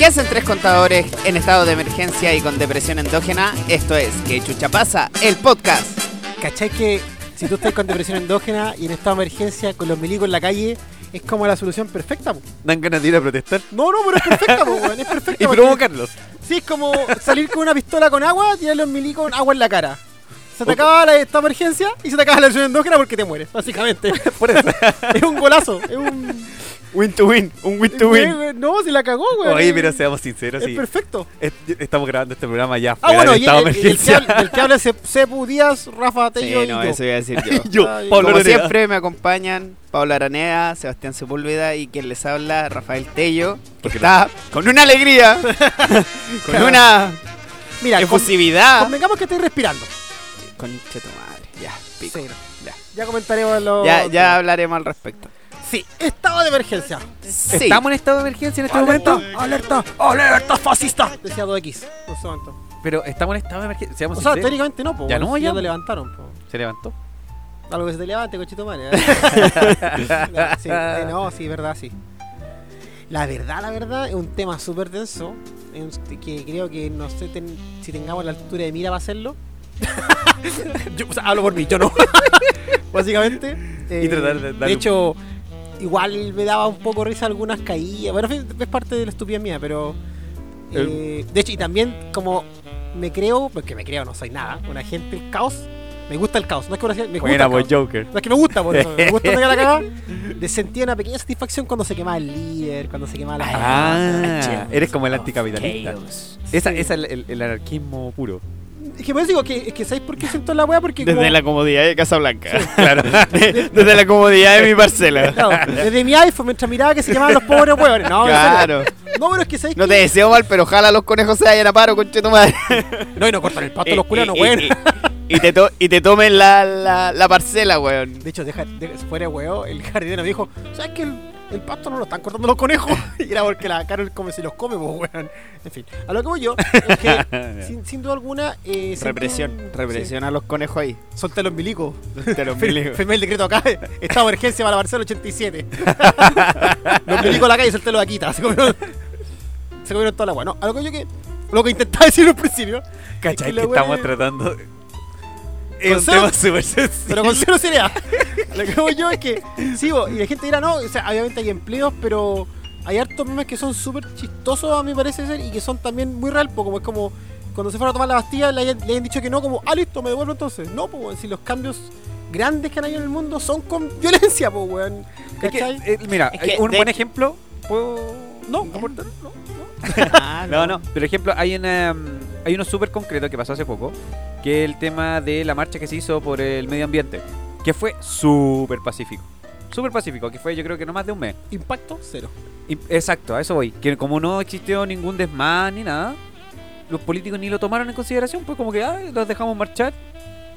¿Qué hacen tres contadores en estado de emergencia y con depresión endógena? Esto es Que Chucha Pasa, el podcast. ¿Cachai que si tú estás con depresión endógena y en estado de emergencia con los milicos en la calle, es como la solución perfecta? po? Dan ganas de ir a protestar No, no, pero es perfecta, po, weón, es perfecta. y porque- provocarlos. Sí, es como salir con una pistola con agua, tirar los milicos agua en la cara. Se te acaba la esta emergencia y se te acaba la depresión endógena porque te mueres, básicamente. Por eso. es un golazo, es un... Win to win. Un win to win. Güey, No, si la cagó, güey. Oye, pero seamos sinceros. Es sí. perfecto. Es- estamos grabando este programa ya Ah, fuera bueno, del y estado el, el- el que habla, el que habla es Cep- Cepu Díaz, Rafa Sí, Tello y no, yo. eso iba a decir yo. Yo, Ay, Pablo Como siempre me acompañan Pablo Aranea, Sebastián Sepúlveda y quien les habla, Rafael Tello, que Porque está con una alegría, con una Mira, con- efusividad. convengamos que estoy respirando. Conche tu madre, ya, pico. Sí, Ya. ya comentaremos lo... Ya, ya hablaremos al respecto. Sí, estado de emergencia. Sí. ¿Estamos en estado de emergencia en este alerta, momento? alerta, alerta fascista. Decía 2X. en ese momento. Pero estamos en estado de emergencia. Seamos O sea, sinceros. teóricamente no, po, Ya no, si ya. te levantaron. po. Se levantó. Algo que se te levante, cochito madre. sí, eh, no, sí, verdad, sí. La verdad, la verdad, es un tema súper denso. que creo que no sé ten- si tengamos la altura de mira para hacerlo. yo, o sea, hablo por mí, yo no. Básicamente. eh, Y tratar de darle un- hecho, igual me daba un poco risa algunas caídas. Bueno, es parte de la estupidez mía, pero. eh, de hecho, y también como me creo, porque me creo, no soy nada, un agente del caos. Me gusta el caos, no es que una- me gusta Buena, el pues. Joker. No es que me gusta, por eso. Me gusta la cagada. De sentir una pequeña satisfacción cuando se quemaba el líder, cuando se quemaba la Ah, eres como el anticapitalista. Esa, esa es el, el- el anarquismo puro. Es que por eso digo que, es que ¿sabéis por qué siento la weá? Porque Desde como- la comodidad de Casa Blanca. claro. Desde la comodidad de mi parcela. Desde mi iPhone mientras miraba que se quemaban los pobres huevones. No. Claro. No, pero es que sabéis No te deseo mal, pero ojalá los conejos se vayan a paro, conche tu madre. No, y no cortan el pasto Y- los culeros, no, weón. y- te, to- y te tomen la, la, la parcela, weón. De hecho, deja, de- fuera huevo, el jardinero me dijo, ¿sabes que el, el pasto no lo están cortando los conejos? Y era porque la Carol come si los come, pues, weón. En fin, a lo que voy yo es que, sin, sin duda alguna... Eh, Represión, represión a los conejos ahí. solté los milicos. Te los milicos. firmé el decreto acá, estado de emergencia para Barcelona 87. los milicos a la calle, solté los Aquita. Se comieron, se comieron toda la agua. No, a lo que yo que... Lo que intentaba decir al principio, ¿Cachai? que la Que wea estamos es- tratando. Es un cero- tema súper sencillo. pero con cero seriedad. Lo que voy yo es que, sí, bo, y la gente dirá, no, o sea, obviamente hay empleos, pero hay hartos memes que son súper chistosos, a mi parece ser, y que son también muy real, po, como es como cuando se fueron a tomar la Bastilla, le hayan, le hayan dicho que no, como, ah, listo, me devuelvo entonces. No, pues, si los cambios grandes que han habido en el mundo son con violencia, pues, weón. Es eh, mira, Es que un buen ejemplo. ¿Puedo.? no, aportar? No. Ah, No, no. Por ejemplo, hay una, mm, hay uno súper concreto que pasó hace poco, que es el tema de la marcha que se hizo por el medio ambiente, que fue súper pacífico. Súper pacífico, que fue yo creo que no más de un mes. Impacto, cero. Exacto, a eso voy. Que como no existió ningún desmán ni nada, los políticos ni lo tomaron en consideración, pues como que ah, los dejamos marchar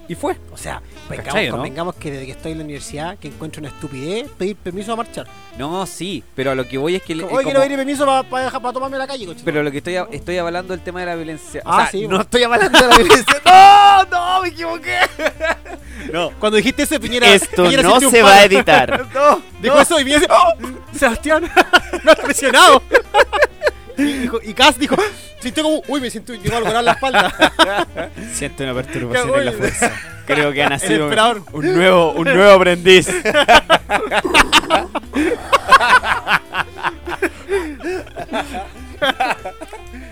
y fue. O sea, vengamos, ¿Cachai, no? convengamos que desde que estoy en la universidad, que encuentro una estupidez pedir permiso a marchar. No, sí, pero a lo que voy es que... Como, Hoy quiero pedir permiso para para tomarme la calle, coche. pero lo que estoy, a- estoy avalando el tema de la violencia. O Ah, sea, sí, no bueno. estoy avalando la violencia. ¡No! ¡No! ¡Me equivoqué! No. Cuando dijiste eso, Piñera. Esto Piñera no se va a editar. ¡No! Dijo eso y Piñera dice: ¡Oh! Sebastián, no has presionado. Y, dijo, y Cass dijo: Sintió como, uy, me siento llegó a lograr la espalda. Siento una perturbación en la fuerza. Creo que ha nacido un nuevo, un nuevo aprendiz.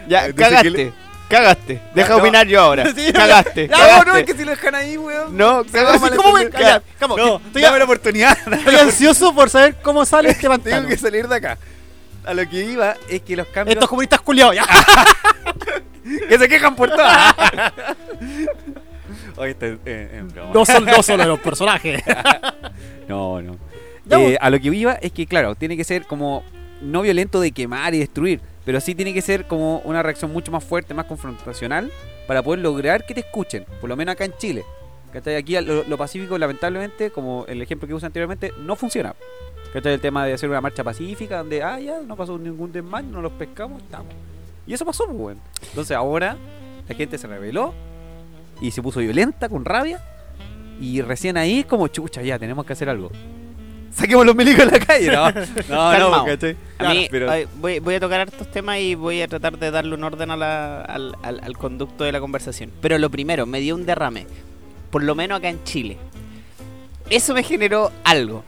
ya, ¿qué cagaste. Deja No. opinar yo ahora. Sí, cagaste. ya, cagaste. no, es que si lo dejan ahí, weón. No, cagaste. ¿Cómo me.? No, estoy, dame la oportunidad. estoy ansioso por saber cómo sale este Tengo pantano. que salir de acá. A lo que iba es que los cambios. Estos comunistas culiados, ya. que se quejan por todo. Oye, este, eh, eh. No son, no solo los personajes. No, no. Eh, a lo que iba es que, claro, tiene que ser como no violento de quemar y destruir, pero sí tiene que ser como una reacción mucho más fuerte, más confrontacional, para poder lograr que te escuchen, por lo menos acá en Chile. ¿Cachai? Aquí lo, lo pacífico, lamentablemente, como el ejemplo que usé anteriormente, no funciona. ¿Cachai? El tema de hacer una marcha pacífica, donde, ah, ya, no pasó ningún desmán, no los pescamos, estamos. Y eso pasó, pues. Entonces ahora la gente se rebeló y se puso violenta, con rabia, y recién ahí es como, chucha, ya, tenemos que hacer algo. Saquemos los milicos en la calle. No, no, no. ¿cachai? A mí, pero- voy, voy a tocar estos temas y voy a tratar de darle un orden a la- al, al- al conducto de la conversación. Pero lo primero, me dio un derrame. Por lo menos acá en Chile. Eso me generó algo.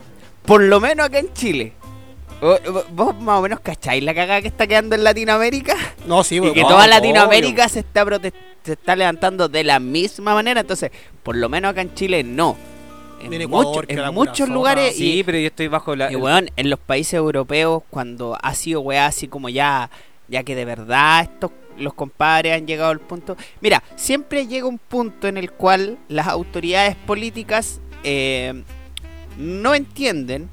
Por lo menos acá en Chile. ¿Vos más o menos cacháis la cagada que está quedando en Latinoamérica? No, sí, Y bueno, que no, toda obvio. Latinoamérica se está se está levantando de la misma manera. Entonces, por lo menos acá en Chile no. En, En Ecuador, mucho- muchos lugares. Sí, y, pero yo estoy bajo la. y, weón, en los países europeos, cuando ha sido weá así como ya, ya que de verdad estos los compadres han llegado al punto. Mira, siempre llega un punto en el cual las autoridades políticas eh, no entienden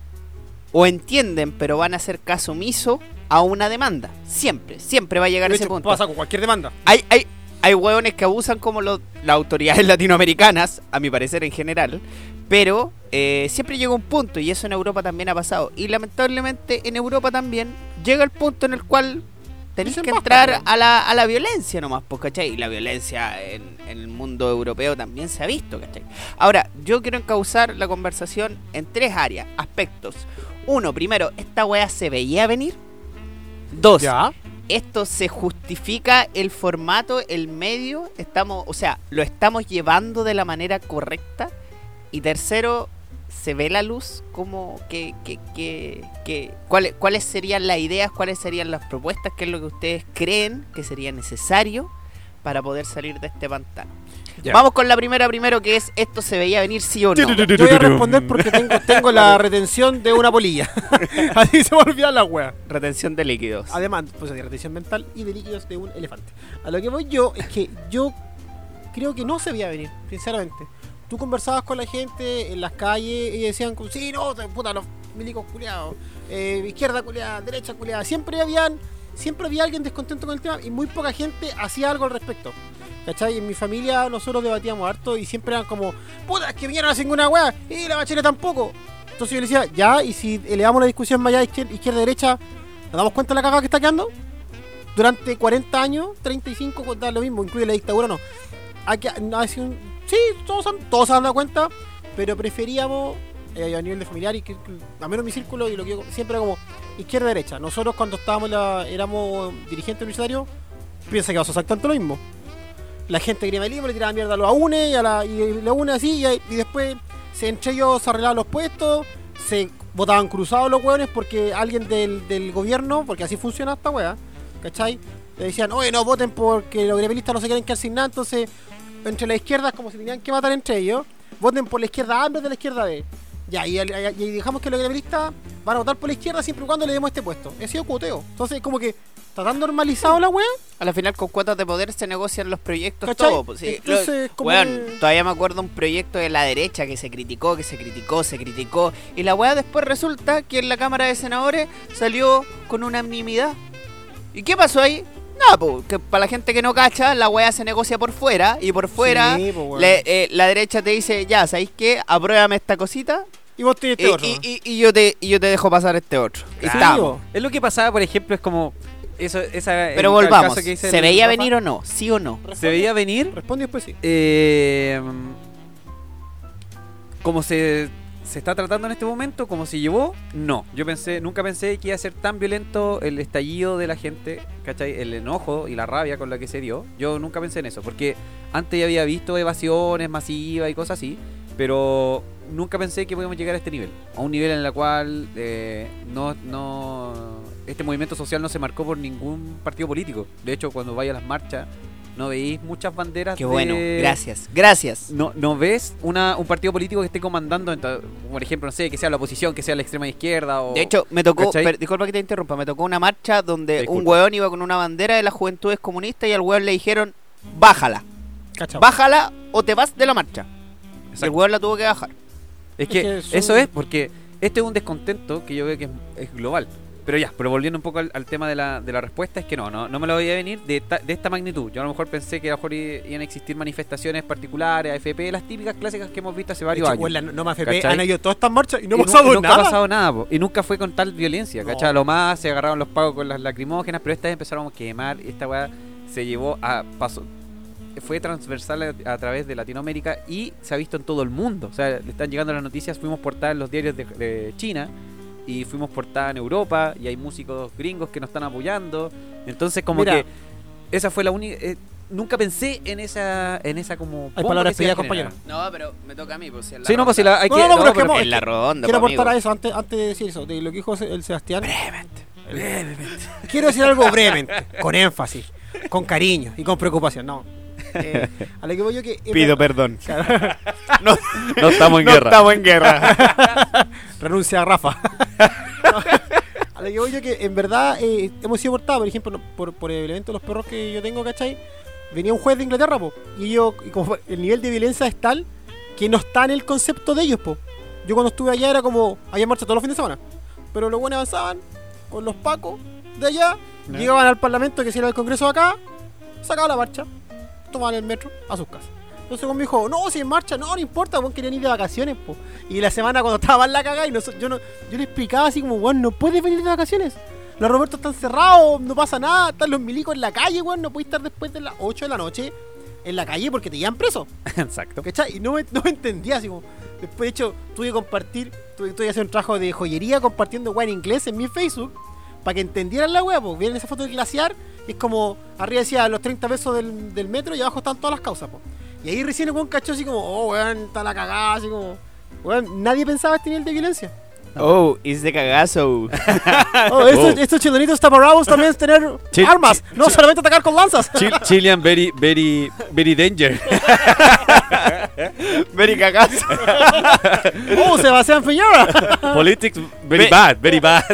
o entienden, pero van a hacer caso omiso a una demanda. Siempre, siempre va a llegar De ese punto. pasa con cualquier demanda. Hay, hay, hay hueones que abusan como lo- las autoridades latinoamericanas, a mi parecer en general, pero eh, siempre llega un punto, y eso en Europa también ha pasado, y lamentablemente en Europa también llega el punto en el cual Dicen que entrar a la, a la violencia nomás, pues, ¿cachai? Y la violencia en, en el mundo europeo también se ha visto, ¿cachai? Ahora, yo quiero encauzar la conversación en tres áreas, aspectos. Uno, primero, ¿esta wea se veía venir? Dos, Ya. esto se justifica el formato, el medio, estamos, o sea, lo estamos llevando de la manera correcta. Y tercero, se ve la luz como que, que, que, que- ¿cuáles, cuáles serían las ideas, cuáles serían las propuestas, qué es lo que ustedes creen que sería necesario para poder salir de este pantano. Ya. Vamos con la primera primero que es esto se veía venir sí o no. Yo voy a responder porque tengo, tengo la retención de una polilla. Así se me la wea. Retención de líquidos. Además, pues de retención mental y de líquidos de un elefante. A lo que voy yo es que yo creo que no se veía venir, sinceramente. Tú conversabas con la gente en las calles y decían, sí, no, puta, los milicos culiados, eh, izquierda culiada, derecha culiada. Siempre habían, siempre había alguien descontento con el tema y muy poca gente hacía algo al respecto. ¿Cachai? En mi familia nosotros debatíamos harto y siempre eran como, puta, es que vinieron a hacer ninguna weá y la bachelet tampoco. Entonces yo le decía, ya, y si elevamos la discusión más allá izquier- izquierda-derecha, ¿nos damos cuenta de la cagada que está quedando? Durante 40 años, 35, pues, da lo mismo, incluye la dictadura no. Hay que, no, ha sido un- sí, todos, todos se han dado cuenta, pero preferíamos eh, a nivel de familiar y que, a menos mi círculo y lo que yo siempre era como izquierda-derecha. Nosotros cuando estábamos la- éramos dirigentes universitarios, piensa que vas a hacer tanto lo mismo. La gente libre, le tiraba mierda a los AUNE y a la, y UNE así, y, después se, entre ellos se arreglaban los puestos, se votaban cruzados los hueones porque alguien del, del gobierno, porque así funciona esta wea, ¿cachai? Le decían, oye, no voten porque los grevelistas no se quieren quedar sin nada, entonces entre la izquierda es como si tenían que matar entre ellos, voten por la izquierda A en vez de la izquierda B. Ya, y, y- y dejamos que los grevelistas van a votar por la izquierda siempre y cuando le demos este puesto. Ese sido cuoteo. Entonces, como que está tan normalizado la wea. A la final con cuotas de poder se negocian los proyectos ¿Cachai? todo. pues, sí. Entonces, como weón, todavía me acuerdo un proyecto de la derecha que se criticó, que se criticó, se criticó. Y la weá después resulta que en la Cámara de Senadores salió con unanimidad. ¿Y qué pasó ahí? Nada, pues, que para la gente que no cacha, la weá se negocia por fuera. Y por fuera, Sí, po, weón. le- eh, la derecha te dice, ya, ¿sabéis qué? Apruébame esta cosita. Y vos tenés Y, este otro. y- y- y yo te, y yo te dejo pasar este otro. Bo. Es lo que pasaba, por ejemplo, es como. Eso, esa, Pero volvamos. caso que dice ¿Se el veía venir o no? ¿Sí o no? ¿Se veía venir? Responde después sí. Eh, como se, se está tratando en este momento, como se llevó, no. Yo pensé, nunca pensé que iba a ser tan violento el estallido de la gente, ¿cachai? El enojo y la rabia con la que se dio. Yo nunca pensé en eso, porque antes ya había visto evasiones masivas y cosas así, pero nunca pensé que podíamos llegar a este nivel. A un nivel en el cual eh, no, no, este movimiento social no se marcó por ningún partido político. De hecho, cuando vaya a las marchas, no veis muchas banderas Qué de- bueno, gracias, gracias. no, no ves una, un partido político que esté comandando, por ejemplo, no sé, que sea la oposición, que sea la extrema izquierda o... De hecho, me tocó, disculpa que te interrumpa, me tocó una marcha donde un hueón iba con una bandera de las juventudes comunistas y al hueón le dijeron, bájala, Cachao. bájala o te vas de la marcha. El hueón la tuvo que bajar. es que, que son- eso es porque este es un descontento que yo veo que es, es global. Pero ya, pero volviendo un poco al, al tema de la, de la respuesta, es que no, no, no me lo veía venir de, ta- de esta magnitud. Yo a lo mejor pensé que a lo mejor iban a existir manifestaciones particulares, AFP, las típicas clásicas que hemos visto hace varios hecho, años. weón, la- no AFP, ¿Cachai? han ido todas estas marchas y no ha pasado y nunca nada. ha pasado nada, po. y nunca fue con tal violencia. ¿cachai? A lo más se agarraron los pagos con las lacrimógenas, pero esta vez empezaron a quemar, esta weá se llevó a paso. Fue transversal a, a través de Latinoamérica y se ha visto en todo el mundo. O sea, le están llegando las noticias, fuimos portadas en los diarios de, de China y fuimos portada en Europa y hay músicos gringos que nos están apoyando. Entonces como Mira. que esa fue la única... eh, nunca pensé en esa en esa como... Hay palabras pedidas, compañero. No, pero me toca a mí, pues si en la Sí, no, pues si ronda. la, hay No, que... no, no, pero es que pero- En la ronda, Quiero pues, aportar a eso antes, antes de decir eso, de lo que dijo el Sebastián. Brevemente. Quiero decir algo brevemente, con énfasis, con cariño y con preocupación. No. Eh, a lo que voy yo que. Pido perdón. Claro, No, No estamos en no guerra. estamos en guerra. renuncia a Rafa. a lo que voy yo que en verdad eh, hemos sido portados, por ejemplo, por, por el evento de los perros que yo tengo, ¿cachai? Venía un juez de Inglaterra, po, y yo, y como el nivel de violencia es tal que no está en el concepto de ellos, po. Yo cuando estuve allá era como, había marcha todos los fines de semana, pero los buenos avanzaban con los pacos de allá, llegaban al parlamento que si era el congreso de acá, sacaban la marcha, tomaban el metro a sus casas. Entonces con me dijo, no, si en marcha, no, no importa, weón, querían ir de vacaciones, po. Y la semana cuando estaba en la cagada y yo no, yo le explicaba así como, weón, no puedes venir de vacaciones. Los Robertos están cerrados, no pasa nada, están los milicos en la calle, weón, no puedes estar después de las 8 de la noche en la calle porque te llevan preso. Exacto. ¿Cachai? Y no me, no me entendía así como. Después, de hecho, tuve que compartir, tuve, tuve que hacer un trabajo de joyería compartiendo weá en inglés en mi Facebook para que entendieran la weá, pues. Vieron esa foto del glaciar y es como arriba decía los 30 pesos del, del metro y abajo están todas las causas, pues. Y ahí recién el weón cachó así como, oh, weón, está la cagada, así como. Weón, nadie pensaba este nivel de violencia. Oh, es de cagazo. Oh, estos, Oh. estos chilenitos taparrabos también es tener armas, no solamente atacar con lanzas. Chil- Chilean very, very, very danger. Very cagazo. oh, Sebastián Piñera. Politics very Ve- bad, very bad.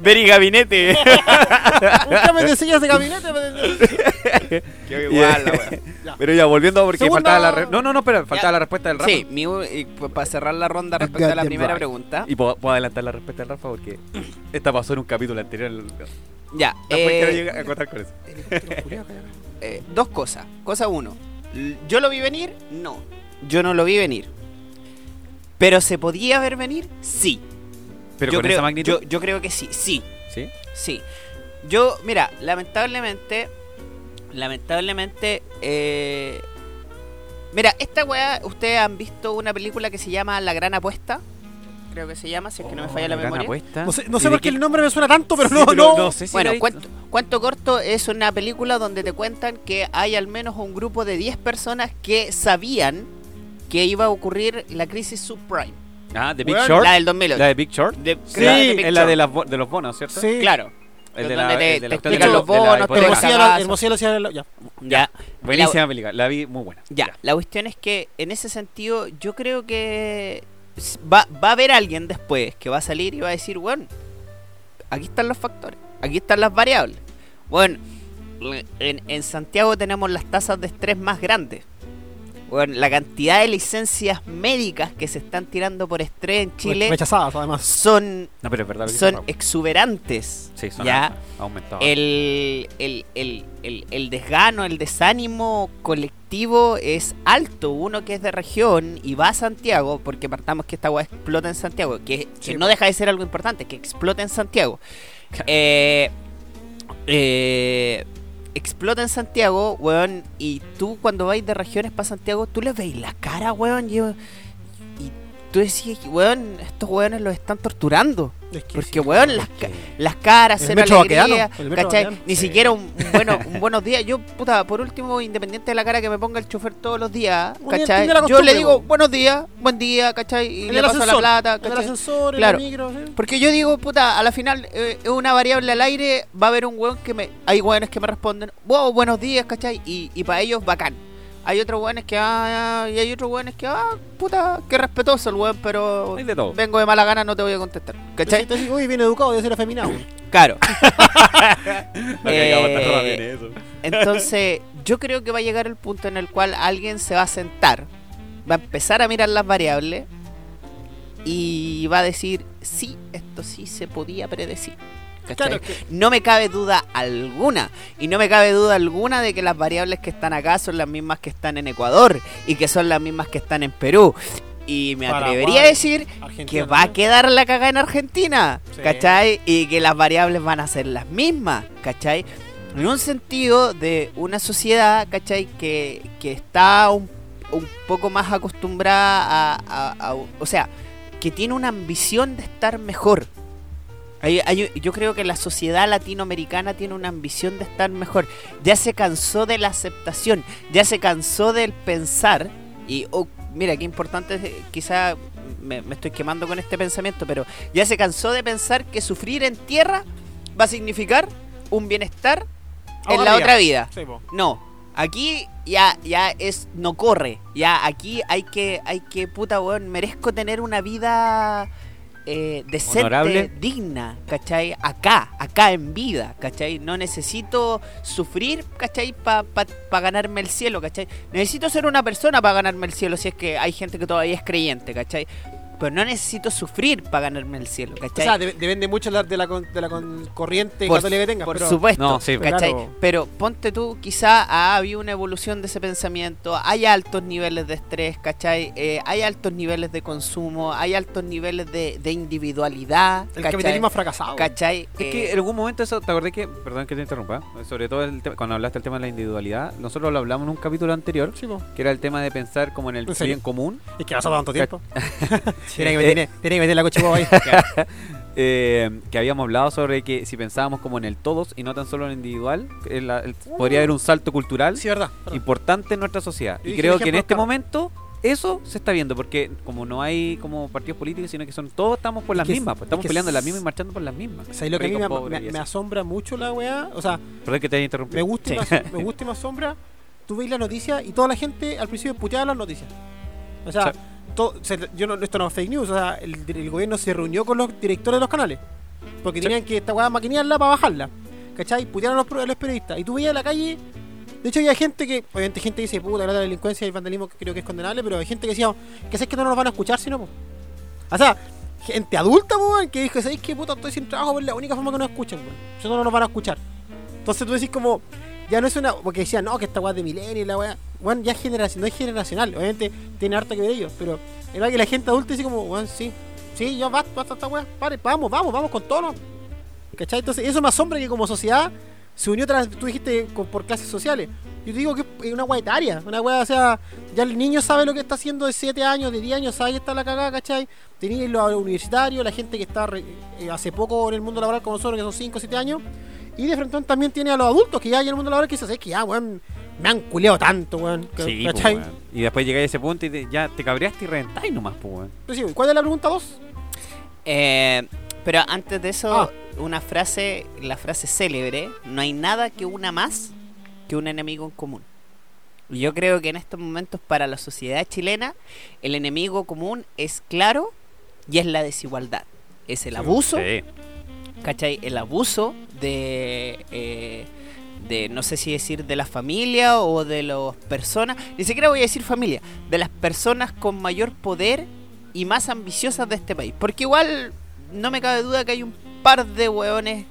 Very gabinete. Búscame de sillas de gabinete. Qué igual la wea. Pero ya, volviendo porque Segunda- faltaba la... re- No, no, no, espera, faltaba Ya. la respuesta del Rafa. Sí, mi, para cerrar la ronda respecto a la Goddamn primera right. pregunta. Y puedo, puedo adelantar la respuesta del Rafa porque esta pasó en un capítulo anterior. Después Ya, quiero eh, llegar a contar con eso. eh, dos cosas. Cosa uno, ¿yo lo vi venir? No, yo no lo vi venir. ¿Pero se podía ver venir? Sí. Pero yo con creo, esa magnitud. Yo, yo creo que sí, sí, ¿Sí? sí. Yo, mira, lamentablemente, lamentablemente, eh, mira, esta weá, ustedes han visto una película que se llama La Gran Apuesta, creo que se llama, si es que no me falla la Oh, memoria. apuesta. No sé, no ¿Y sé de por qué el nombre me suena tanto, pero Sí, no, pero no. no sé si la Bueno, cuento, cuento corto es una película donde te cuentan que hay al menos un grupo de 10 personas que sabían que iba a ocurrir la crisis subprime, Ah, The Big Weón, Short. la del 2008. La de Big Short. De- Sí, que de Big es la de, las de los bonos, ¿cierto? Sí. Claro. El de la, te- el de te la explican de los la- de la bonos, te la- la- ya. Ya, Buenísima película, la vi muy buena. ya. La cuestión es que en ese sentido yo creo que va, va a haber alguien después que va a salir y va a decir, bueno, aquí están los factores, aquí están las variables. Bueno, en, en Santiago tenemos las tasas de estrés más grandes. Bueno, la cantidad de licencias médicas que se están tirando por estrés en Chile Rechazadas, además. son, No, pero es verdad lo que son dice Raúl. exuberantes. Sí, son ya. aumentado. el, el, el, el, el desgano, el desánimo colectivo es alto. Uno que es de región y va a Santiago, porque partamos que esta weá explota en Santiago, que, no deja de ser algo importante, que explota en Santiago. Eh, eh, explota en Santiago, weón, y tú cuando vais de regiones para Santiago, tú les veis la cara, weón, y, y tú decís, weón, estos weones los están torturando. Es que Porque, sí. weón, las, ca- las caras, El cero alegría, ¿cachai? Ni Sí. siquiera un, un bueno, un buenos días. Yo, puta, por último, independiente de la cara que me ponga el chofer todos los días, ¿cachai? Yo le digo, buenos días, buen día, ¿cachai? Y En le paso la plata, En el ¿cachai? ascensor, en Claro. el micro, sí. Porque yo digo, puta, a la final eh, es una variable al aire, va a haber un weón que me... Hay weones que me responden, wow, buenos días, ¿cachai? Y, y para ellos, bacán. Hay otros weones que, ah, y hay otros weones que, ah, puta, qué respetuoso el weón, pero Hay de todo. vengo de mala gana, no te voy a contestar, ¿cachai? Entonces, uy, bien educado, debe ser afeminado. Claro. Lo que acabo de Eh, eso. Entonces, yo creo que va a llegar el punto en el cual alguien se va a sentar, va a empezar a mirar las variables y va a decir, sí, esto sí se podía predecir. ¿Cachai? Claro, que- No me cabe duda alguna. Y no me cabe duda alguna de que las variables que están acá son las mismas que están en Ecuador y que son las mismas que están en Perú. Y me Paraguay, atrevería a decir Argentina que va a quedar la cagada en Argentina, Sí. ¿cachai? Y que las variables van a ser las mismas, ¿cachai? En un sentido de una sociedad, ¿cachai? Que, que está un, un poco más acostumbrada a, a- a- O sea, que tiene una ambición de estar mejor. Hay- hay- yo creo que la sociedad latinoamericana tiene una ambición de estar mejor. Ya se cansó de la aceptación, ya se cansó del pensar. Y oh, mira, qué importante, es, quizá me, me estoy quemando con este pensamiento, pero ya se cansó de pensar que sufrir en tierra va a significar un bienestar en la otra vida. Sí. No, aquí ya, ya es, no corre. Ya aquí hay que, hay que, puta weón, merezco tener una vida eh, decente, Honorable. digna, ¿cachai? Acá, acá en vida, ¿cachai? No necesito sufrir, ¿cachai? Para ganarme el cielo, ¿cachai? Necesito ser una persona para ganarme el cielo, si es que hay gente que todavía es creyente, ¿cachai? Pero no necesito sufrir para ganarme el cielo, O ¿cachai? sea, de- depende mucho la- de la, con- de la con- corriente Por- católica que tengas. Por pero- supuesto, No, sí, ¿cachai? claro. Pero ponte tú, quizá ha habido una evolución de ese pensamiento, hay altos niveles de estrés, ¿cachai? Eh, hay altos niveles de consumo, hay altos niveles de, de individualidad, El capitalismo ha fracasado. ¿cachai? Es que Eh, en algún momento eso, ¿te acordás que, perdón que te interrumpa, sobre todo el cuando hablaste del tema de la individualidad, nosotros lo hablamos en un capítulo anterior, Sí, que era el tema de pensar como en el bien común, Es que ha pasado tanto tiempo. Tiene que Eh, meter, tiene que meter la cochihuahua ahí. eh, que habíamos hablado sobre que si pensábamos como en el todos y no tan solo en el individual, que el- podría haber un salto cultural Sí, verdad. verdad. importante en nuestra sociedad. Yo Y creo que en este claro. momento eso se está viendo, porque como no hay como partidos políticos, sino que son todos estamos por Es las que- mismas, pues, es estamos que peleando las mismas y marchando por las mismas. O sea, y lo que a mí Rico, me, asombra mucho la weá. O sea, Perdón que te haya interrumpido. me gusta, me, Sí. gusta y me asombra. Tú veis la noticia y toda la gente al principio puteaba las noticias. O sea, Sí. Se- yo no, esto no es fake news. O sea, el, el gobierno se reunió con los directores de los canales. Porque Sí. tenían que esta weá maquinearla para bajarla. ¿Cachai? Putearon a los, a los periodistas. Y tú veías en la calle. De hecho, había gente que. Obviamente, gente dice, puta, la delincuencia y el vandalismo que creo que es condenable. Pero hay gente que decía, que sabes que no nos van a escuchar si no, po. O sea, gente adulta, weón, que dijo, ¿sabéis qué puta? Estoy sin trabajo, pues es la única forma que nos escuchan, weón. No, no nos van a escuchar. Entonces tú decís como, ya no es una, porque decían, no, que esta weá es de milenio y la weá, weón, ya es generación, no es generacional, obviamente tiene harto que ver ellos, pero era que la gente adulta dice como, weón, sí, sí, ya basta, basta esta weá, pare, vamos, vamos, vamos con todo, ¿no? ¿cachai? Entonces eso me asombra que como sociedad se unió, tras, tú dijiste, con- por clases sociales. Yo te digo que es una weá etaria, una weá, o sea, ya el niño sabe lo que está haciendo de 7 años, de 10 años, sabe que está la cagada, ¿cachai? Tenéis los universitarios, la gente que está re- eh, hace poco en el mundo laboral como nosotros, que son 5 o 7 años, y de frente también tiene a los adultos que ya hay en el mundo laboral que dicen, es que ya, weón, me han culeado tanto, weón. que- Sí, po, ¿cachai? weón. Y después llegáis a ese punto y te- ya te cabreaste y reventáis nomás, pues, weón. Sí, ¿Cuál es la pregunta 2? eh, pero antes de eso, Ah. una frase, la frase célebre, no hay nada que una más que un enemigo en común. Y yo creo que en estos momentos para la sociedad chilena el enemigo común es claro y es la desigualdad. Es el abuso, Sí. ¿cachai? El abuso de, eh, de, no sé si decir de la familia o de las personas, ni siquiera voy a decir familia, de las personas con mayor poder y más ambiciosas de este país. Porque igual no me cabe duda que hay un par de hueones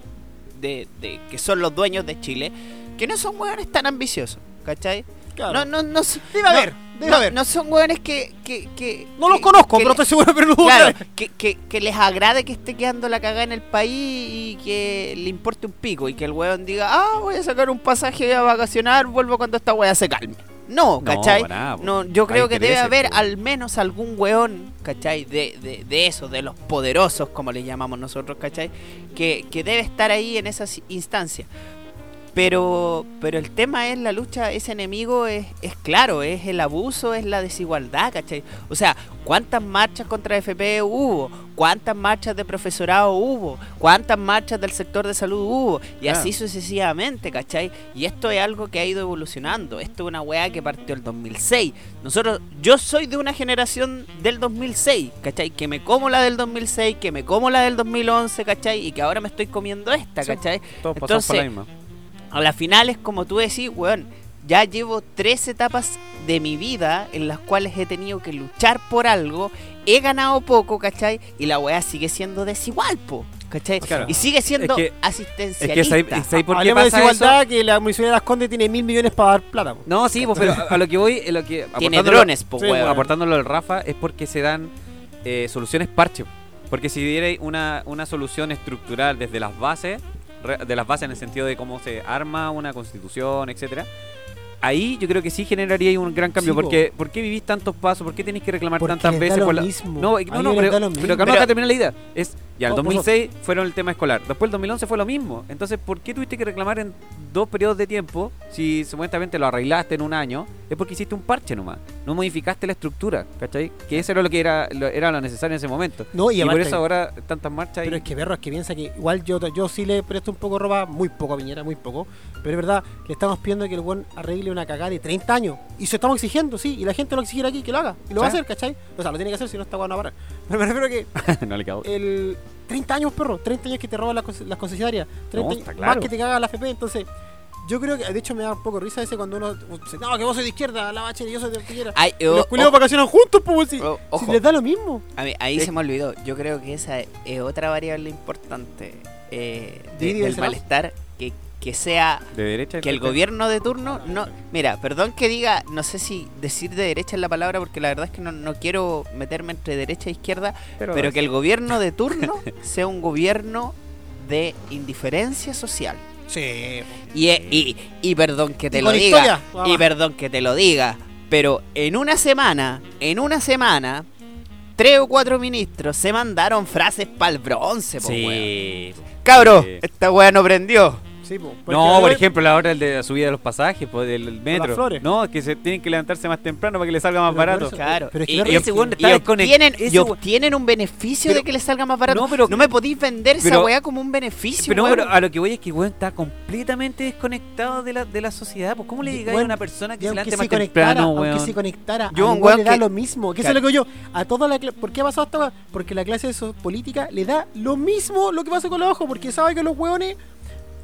de, de- que son los dueños de Chile que no son hueones tan ambiciosos, ¿cachai? Claro. No, no, no, no- haber, debe no- haber. no son hueones que, que, que- no los que- conozco, que pero estoy seguro que no dudo Claro, que- que, que, que les agrade que esté quedando la cagada en el país y que le importe un pico y que el weón diga, ah, voy a sacar un pasaje a vacacionar, vuelvo cuando esta weá se calme. No, ¿cachai? nada. No, yo creo que debe haber al menos algún weón, ¿cachai? De, de, de eso, de los poderosos, como le llamamos nosotros, ¿cachai? Que, que debe estar ahí en esas instancias. Pero, pero el tema es la lucha, ese enemigo es, es claro, es el abuso, es la desigualdad, ¿cachai? O sea, ¿cuántas marchas contra FP hubo? ¿Cuántas marchas de profesorado hubo? ¿Cuántas marchas del sector de salud hubo? Y así sucesivamente, ¿cachai? Y esto es algo que ha ido evolucionando. Esto es una weá que partió el 2006. Nosotros, yo soy de una generación del 2006, ¿cachai? Que me como la del 2006, que me como la del 2011, ¿cachai? Y que ahora me estoy comiendo esta, Sí. ¿cachai? Todos pasamos por la Entonces, misma. A la final es como tú decís, weón, ya llevo tres etapas de mi vida en las cuales he tenido que luchar por algo, he ganado poco, ¿cachai? Y la weá sigue siendo desigual, po, ¿cachai? Claro. Y sigue siendo Es que- Es asistencialista. que ¿sabes ¿sabes por qué Hablemos de pasa eso? desigualdad que la municipalidad de Las Condes tiene mil millones para dar plata. po. No, sí, pues, pero a lo que voy, es lo que Tiene drones, po, Sí, weón. aportándolo al Rafa es porque se dan eh, soluciones parche. Porque si dierais una, una solución estructural desde las bases, de las bases en el sentido de cómo se arma una constitución, etcétera, ahí yo creo que sí generaría un gran cambio. Sí, po. porque ¿Por qué vivís tantos pasos? ¿Por qué tenéis que reclamar Porque tantas veces? por la-. No, no, no, pero, pero Pero- acá termina la idea. Es, ya, el Oh, por 2006 fueron el tema escolar. Después el 2011 fue lo mismo. Entonces, ¿por qué tuviste que reclamar en dos periodos de tiempo si supuestamente lo arreglaste en un año? Es porque hiciste un parche nomás. No modificaste la estructura, ¿cachai? Que eso era lo que era lo, era lo necesario en ese momento. No, y y por eso ahora tantas marchas Pero y... es que perro, es que piensa que igual yo, yo sí le presto un poco de ropa, muy poco a Piñera, muy poco. Pero es verdad, le estamos pidiendo que el buen arregle una cagada de 30 años. Y se estamos exigiendo, sí, y la gente lo exigirá aquí, que lo haga. Y lo va a hacer, ¿cachai? O sea, lo tiene que hacer si no está bueno a parar. Pero me refiero a que no le cago. el 30 años, perro, 30 años que te roban las, las concesionarias, 30 No, más que te caga la FP, entonces yo creo que, de hecho me da un poco risa ese cuando uno dice, no, que vos sois de izquierda, la bache, y yo soy de Piñera. Ay, los culiados vacacionan juntos, pues, si, si les da lo mismo. A mí- ahí se me olvidó. Yo creo que esa es otra variable importante eh, de- ¿Divide y del malestar. Que, sea De derecha. que el gobierno de turno no mira perdón que diga no sé si decir de derecha es la palabra porque la verdad es que no, no quiero meterme entre derecha e izquierda pero que el gobierno de turno sea un gobierno de indiferencia social Sí, y, e- y, y perdón que te lo diga historia, y perdón que te lo diga pero en una semana en una semana tres o cuatro ministros se mandaron frases para el bronce po, weón. Sí. cabro Sí. esta weá no prendió sí, po. No, por ejemplo, la hora de la subida de los pasajes, pues, del metro. flores. No, que se tienen que levantarse más temprano para que les salga más Pero barato. eso- Claro. Pero es que y, y- y obtienen, ese y obtienen un beneficio Pero- de que les salga más barato. No, pero- me podéis vender esa pero- weá como un beneficio. Pero, no, pero a lo que voy es que el weón está completamente desconectado de la, de la sociedad. Pues, ¿Cómo le digáis a una persona que se aunque levante más temprano, aunque weón? se conectara, Yo, a un weón le da que- lo mismo. Que eso es lo que yo, a toda la ¿Por qué ha pasado esta weá? Porque la clase política le da lo mismo lo que pasa con los ojos, porque sabe que los hueones,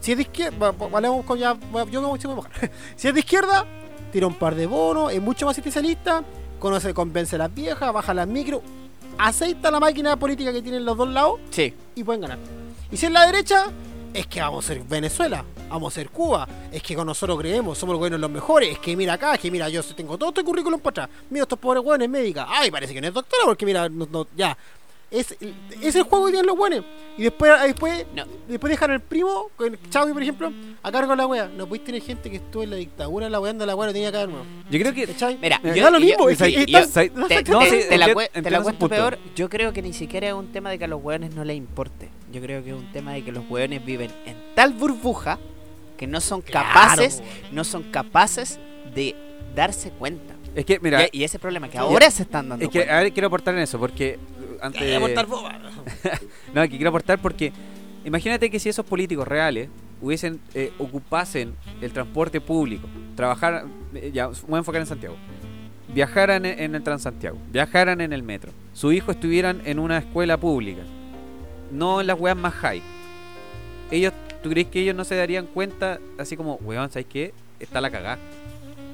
si es de izquierda, va- va- hablemos con ya, yo me voy a. Si es de izquierda, tira un par de bonos, es mucho más especialista, conoce, convence a las viejas, baja las micro, aceita la máquina política que tienen los dos lados Sí. y pueden ganar. Y si es la derecha, es que vamos a ser Venezuela, vamos a ser Cuba, es que con nosotros creemos, somos los buenos los mejores, es que mira acá, es que mira, yo tengo todo este currículum para atrás, mira estos pobres hueones médicas, ay, parece que no es doctora, porque mira, no, no- ya. Es, es el juego que tienen los buenos. Y después, después, No. después dejan al primo, con Chávez, por ejemplo, a cargo de la wea. No podéis tener gente que estuvo en la dictadura, la weá, la wea no tenía que haber. Yo creo que. ¿Cachai? Mira, Mira, yo, da lo mismo, te, la, cuento peor. Yo creo que ni siquiera es un tema de que a los hueones no les importe. Yo creo que es un tema de que los hueones viven en tal burbuja que no son Claro, capaces, no son capaces de darse cuenta. Es que, mira. y, y ese problema que ahora se están dando Es que, cuenta. a ver, quiero aportar en eso, porque. Antes aportar boba. No, que quiero aportar porque imagínate que si esos políticos reales hubiesen eh, ocupasen el transporte público, trabajaran, eh, ya, voy a enfocar en Santiago, viajaran en, en el Transantiago, viajaran en el metro, su hijo estuvieran en una escuela pública, no en las weas más high. Ellos, ¿tú crees que ellos no se darían cuenta así como, weón, ¿sabes qué? Está la cagada.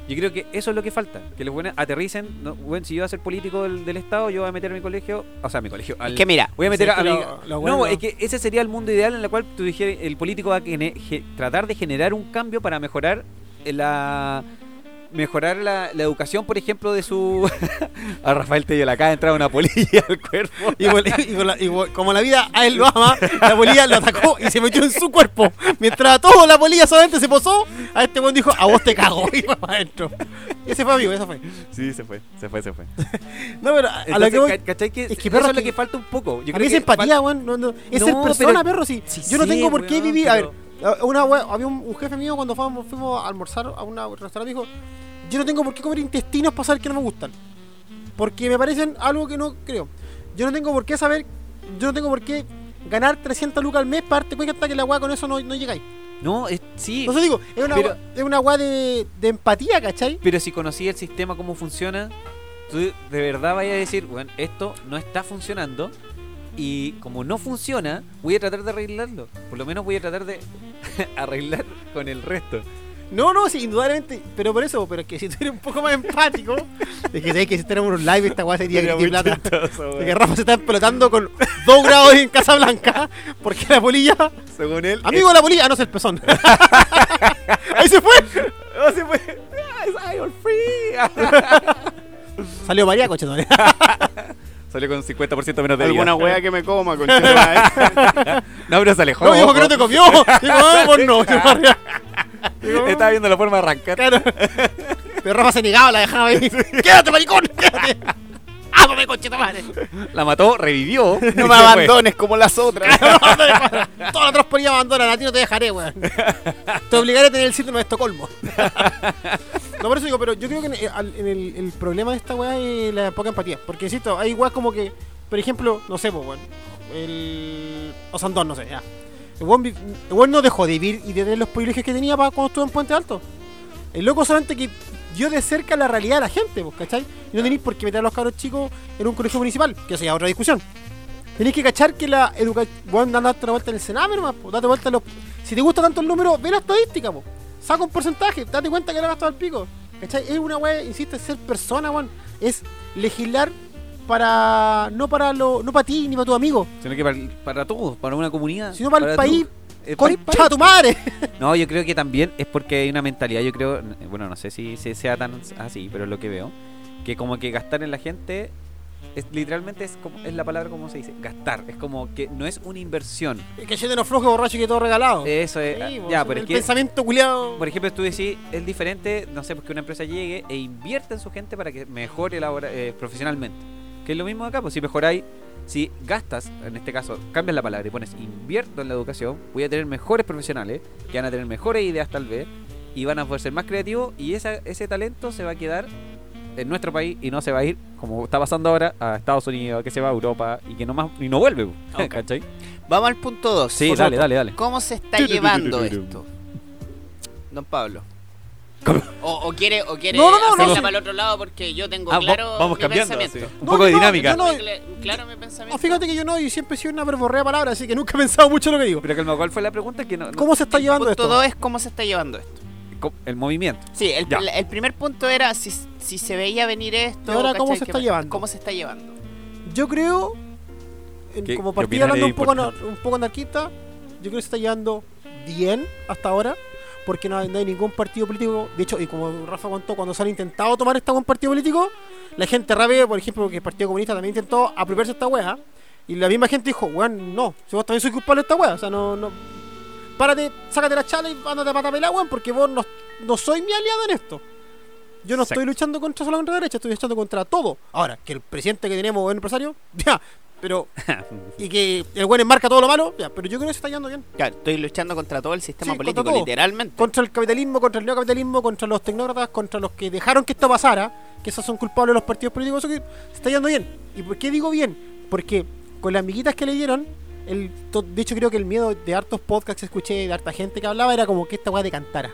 Yo creo que eso es lo que falta, que los buenos aterricen, no, weón, si yo voy a ser político del, del Estado, yo voy a meter a mi colegio, o sea, a mi colegio, al, Es que mira, Voy a meter Sí, a, mi- lo- lo No, bueno- es que ese sería el mundo ideal en el cual tú dijeras, el político va a tratar de generar un cambio para mejorar la mejorar la, la educación, por ejemplo, de su a Rafael Tello le acaba de entrar una polilla al cuerpo. Y, y y como la vida a él lo ama, la polilla lo atacó y se metió en su cuerpo. Mientras a todo la polilla solamente se posó, a este buen dijo, a vos te cago. Y para adentro. Ese fue amigo, ese fue. Sí, se fue, se fue, se fue. No, pero a, a lo Entonces, que ¿cachai que, es que, eso perro, es lo que- que falta un poco? Yo a creo mí es empatía, weón. No, no, es No, ser persona, pero- perro. Sí. Sí, Yo no tengo por qué vivir. A ver, pero- una wea- había un, un jefe mío cuando fuimos, fuimos a almorzar a un restaurante dijo: Yo no tengo por qué comer intestinos para saber que no me gustan. Porque me parecen algo que no creo. Yo no tengo por qué saber. Yo no tengo por qué ganar 300 lucas al mes para darte cuenta que la weá con eso no, no llegáis. No, es- sí, Entonces digo, es una, Pero- es una weá de, de empatía, ¿cachai? pero si conocí el sistema cómo funciona, tú de verdad vayas a decir, bueno, esto no está funcionando y como no funciona, voy a tratar de arreglarlo. Por lo menos voy a tratar de arreglar con el resto. No, no, sí, indudablemente. Pero por eso, pero es que si tú eres un poco más empático, es que sabes que si tenemos un live, esta weá sería que plata. De que Rafa se está explotando con 2 grados en Casablanca porque la polilla. Según él, Amigo de la polilla, ah, no es el pezón. Ahí se fue. Oh, se fue. Ah, Iron Free. Salió María, coche. Salió con 50% menos de alguna vida. wea que me coma, con No, pero se alejó. No, dijo que no te comió. Digo, ah, pues no. Estaba viendo la forma de arrancar. Claro. Pero Rafa se negaba, la dejaba ahí. ¡Quédate, maricón! ¡Quédate! ¡Ámame, conchita madre! La mató, revivió. No me abandones como las otras. Todas las trasponías abandonan, a ti no te dejaré, weón. Te obligaré a tener el síndrome de Estocolmo. No, por eso digo, pero yo creo que en, el- problema de esta weá es la poca empatía. Porque, insisto, hay weas como que, por ejemplo, no sé, pues, weón. El. Osandón, no sé, ya. El weón, no dejó de vivir y de tener los privilegios que tenía cuando estuvo en Puente Alto. El loco solamente que vio de cerca la realidad de la gente, pues, ¿cachai? Y no tenéis por qué meter a los cabros chicos en un colegio municipal, que es otra discusión. Tenéis que cachar que la educación. Bueno, date una vuelta en el nomás, po. date vuelta en los. Si te gusta tanto el número, ve la estadística, po. Saca un porcentaje, date cuenta que has gastado al pico. ¿Cachai? Es una wea, insisto, es ser persona, weón. Es legislar para. No para lo, no para ti ni para tu amigo, Sino que para, para todos, para una comunidad. sino para, el país. Eh, para el ¡Concha tu madre! No, yo creo que también es porque hay una mentalidad, yo creo, bueno, no sé si se- sea tan así, pero es lo que veo, que como que gastar en la gente es literalmente es como es la palabra como se dice, gastar, es como que no es una inversión. que yo de los flojos borracho y que todo regalado. Eso es, Sí, po, ya, el pero es que pensamiento culiado. por ejemplo, tú decís, es diferente, no sé, porque una empresa llegue e invierte en su gente para que mejore labora- eh, profesionalmente. Que es lo mismo acá, pues si mejoráis, si gastas, en este caso, cambias la palabra y pones invierto en la educación, voy a tener mejores profesionales, que van a tener mejores ideas tal vez, y van a poder ser más creativos, y esa, ese talento se va a quedar en nuestro país y no se va a ir, como está pasando ahora, a Estados Unidos, que se va a Europa y que no más, y no vuelve. ¿cachai? Vamos al punto 2. Sí, dale, dale, dale. ¿Cómo se está llevando esto? Don Pablo. O, o quiere, o quiere No, no, no, hacerla no, sí. para el otro lado porque yo tengo Ah, claro vamos mi cambiando, pensamiento. sí. un No, poco de yo no, dinámica. yo claro mi pensamiento. No, fíjate que yo no, y siempre he sido una verborrea palabra, así que nunca he pensado mucho en lo que digo. Pero calma, ¿cuál fue la pregunta? Que no, no- ¿Cómo se está llevando punto esto? 2 es cómo se está llevando esto. El movimiento. Sí, el, Ya. el primer punto era si, si se veía venir esto. ¿Y ahora cómo se ¿Qué está llevando? ¿Cómo se está llevando? Yo creo, en- ¿Qué- como partida hablando un poco, un poco anarquista, yo creo que se está llevando bien hasta ahora, porque no hay, no hay ningún partido político. De hecho, y como Rafa contó, cuando se han intentado tomar esta buen partido político, la gente rabia, por ejemplo, que el Partido Comunista también intentó apropiarse de esta wea, y la misma gente dijo, weón, no, si vos también sois culpable de esta wea, o sea, no, no. Párate, sácate la chala y ándate a patapelá, weón, porque vos no, no sois mi aliado en esto. Yo no Exacto. estoy luchando contra solo contra la derecha, estoy luchando contra todo. Ahora, que el presidente que tenemos es un empresario, ya, pero. y que el buen enmarca todo lo malo, ya, pero yo creo que se está yendo bien. Claro, estoy luchando contra todo el sistema Sí, político, literalmente. Contra el capitalismo, contra el neocapitalismo, contra los tecnócratas, contra los que dejaron que esto pasara, que esos son culpables de los partidos políticos, eso que se está yendo bien. ¿Y por qué digo bien? Porque con las amiguitas que le dieron, el, to- de hecho creo que el miedo de hartos podcasts que escuché, de harta gente que hablaba, era como que esta weá decantara.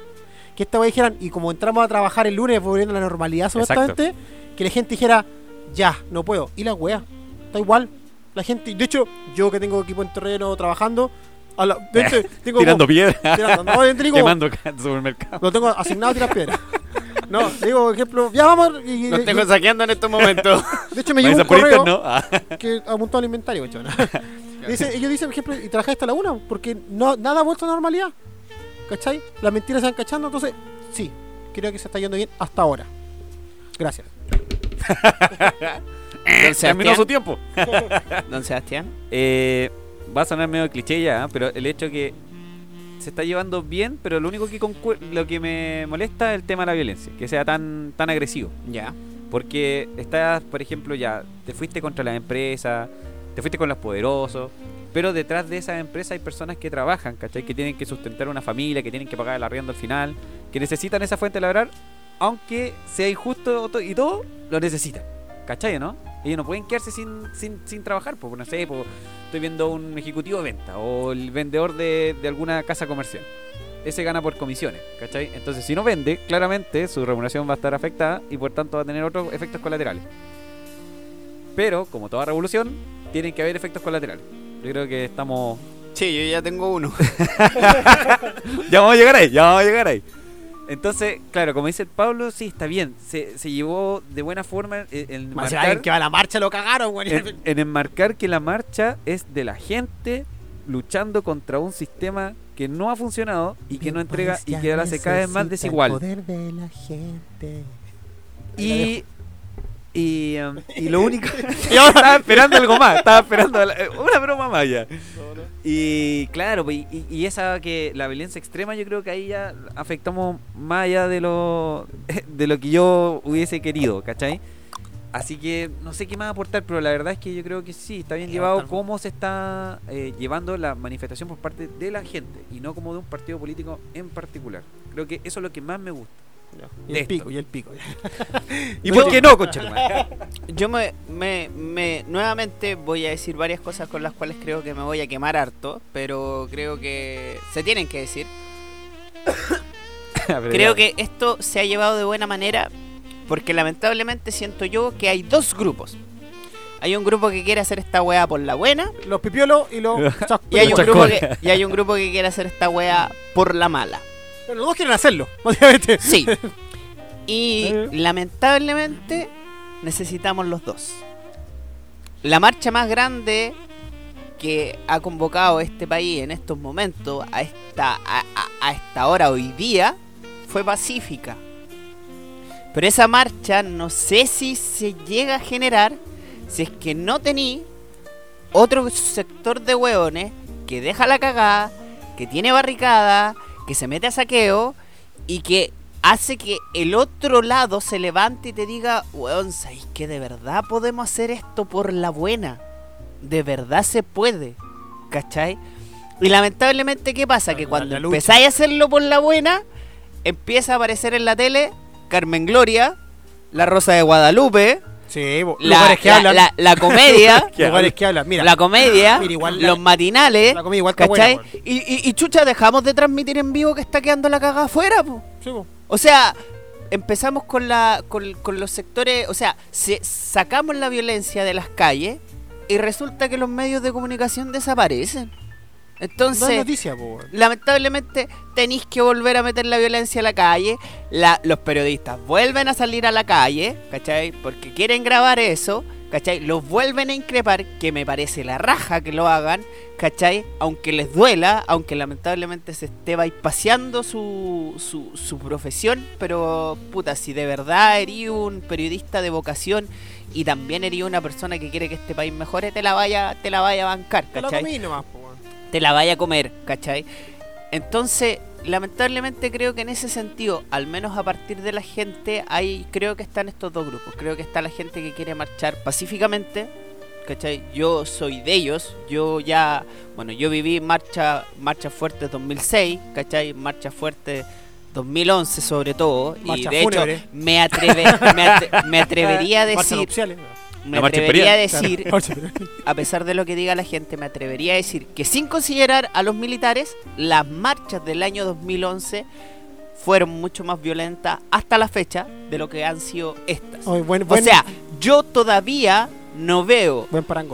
Que esta weá dijeran, y como entramos a trabajar el lunes volviendo a la normalidad supuestamente, que la gente dijera, ya, no puedo. Y la weá, está igual. La gente, de hecho, yo que tengo equipo en terreno trabajando, a la, de hecho, tengo Tirando como- piedra, tirando, no, quemando ca- supermercado. lo tengo asignado a tirar piedras. No, digo, por ejemplo, ya vamos. Y, Los y- tengo saqueando en estos momentos. de hecho, me ¿Vais llegó a un correo interno? Ah. que apuntó al inventario, chona. Dice, ellos dicen, por ejemplo, y trabajaste hasta la una, porque no, nada ha vuelto a normalidad. ¿Cachai? Las mentiras se van cachando, entonces, sí, creo que se está yendo bien hasta ahora. Gracias. Don Terminó su Sebastián. tiempo. Don Sebastián. Eh, va a sonar medio cliché ya, ¿eh? pero el hecho que se está llevando bien, pero lo único que concu- lo que me molesta es el tema de la violencia, que sea tan tan agresivo. Ya. Porque estás, por ejemplo, ya te fuiste contra las empresas, te fuiste con los poderosos, pero detrás de esas empresas hay personas que trabajan, ¿cachai? Que tienen que sustentar una familia, que tienen que pagar el arriendo al final, que necesitan esa fuente de labrar, aunque sea injusto to- y todo, lo necesitan, ¿cachai? ¿No? Ellos no pueden quedarse sin, sin, sin trabajar, pues no sé, pues, estoy viendo un ejecutivo de venta o el vendedor de, de alguna casa comercial. Ese gana por comisiones, ¿cachai? Entonces, si no vende, claramente su remuneración va a estar afectada y por tanto va a tener otros efectos colaterales. Pero, como toda revolución, tienen que haber efectos colaterales. Yo creo que estamos. Sí, yo ya tengo uno. ya vamos a llegar ahí, ya vamos a llegar ahí. Entonces, claro, como dice el Pablo, sí, está bien. Se, se llevó de buena forma en, en Más alguien que va a la marcha lo cagaron, güey. en, en enmarcar que la marcha es de la gente luchando contra un sistema que no ha funcionado y que no entrega y que ahora se cada vez más desigual. poder de la gente. Y Y, um, y lo único. Y ahora- estaba esperando algo más. Estaba esperando la- una broma más ya. Y claro, pues, y, y esa que la violencia extrema, yo creo que ahí ya afectamos más allá de lo, de lo que yo hubiese querido, ¿cachai? Así que no sé qué más aportar, pero la verdad es que yo creo que sí, está bien llevado cómo se está eh, llevando la manifestación por parte de la gente y no como de un partido político en particular. Creo que eso es lo que más me gusta. Y el pico, y el pico. ¿Y por qué no, conchetumare? Yo me, me, me- nuevamente voy a decir varias cosas con las cuales creo que me voy a quemar harto, pero creo que se tienen que decir. Creo que esto se ha llevado de buena manera porque lamentablemente siento yo que hay dos grupos. Hay un grupo que quiere hacer esta weá por la buena Los pipiolos y los y hay un grupo que, y hay un grupo que quiere hacer esta weá por la mala. Pero los dos quieren hacerlo, básicamente. Sí. Y Eh. lamentablemente necesitamos los dos. La marcha más grande que ha convocado este país en estos momentos, a esta, a, a- a esta hora hoy día, fue pacífica. Pero esa marcha no sé si se llega a generar si es que no tení otro sector de hueones que deja la cagada, que tiene barricada, que se mete a saqueo y que hace que el otro lado se levante y te diga, weón, ¿sabéis que de verdad podemos hacer esto por la buena? De verdad se puede, ¿cachai? Y lamentablemente, ¿qué pasa? Que cuando empezáis a hacerlo por la buena, empieza a aparecer en la tele Carmen Gloria, La Rosa de Guadalupe, Sí, la, lugares que la- hablan. la- la comedia, lugares que hablan. Mira, la comedia, mira, igual la- los matinales, y, y, y chucha, dejamos de transmitir en vivo que está quedando la cagada afuera, po. Sí, bo. O sea, empezamos con la con, con los sectores, o sea, se, sacamos la violencia de las calles y resulta que los medios de comunicación desaparecen. Entonces, noticia, lamentablemente tenéis que volver a meter la violencia a la calle. La- los periodistas vuelven a salir a la calle, ¿cachai? Porque quieren grabar eso, ¿cachai? Los vuelven a increpar, que me parece la raja que lo hagan, ¿cachai? Aunque les duela, aunque lamentablemente se esté bypaseando su, su, su profesión, pero puta, si de verdad eres un periodista de vocación y también eres una persona que quiere que este país mejore, te la vaya, te la vaya a bancar, Te la ¿cachai? nomás, po. Te la vaya a comer, ¿cachai? Entonces, lamentablemente creo que en ese sentido, al menos a partir de la gente, hay, creo que están estos dos grupos. Creo que está la gente que quiere marchar pacíficamente, ¿cachai? Yo soy de ellos, yo ya, bueno, yo viví marcha, marcha fuerte 2006, ¿cachai? Marcha fuerte 2011 sobre todo, y de fúnebre. hecho me, atreve, me, atre- me atrevería a decir, me La atrevería a decir a pesar de lo que diga la gente, me atrevería a decir que sin considerar a los militares, las marchas del año 2011 fueron mucho más violentas hasta la fecha de lo que han sido estas. Buen, O sea, yo todavía no veo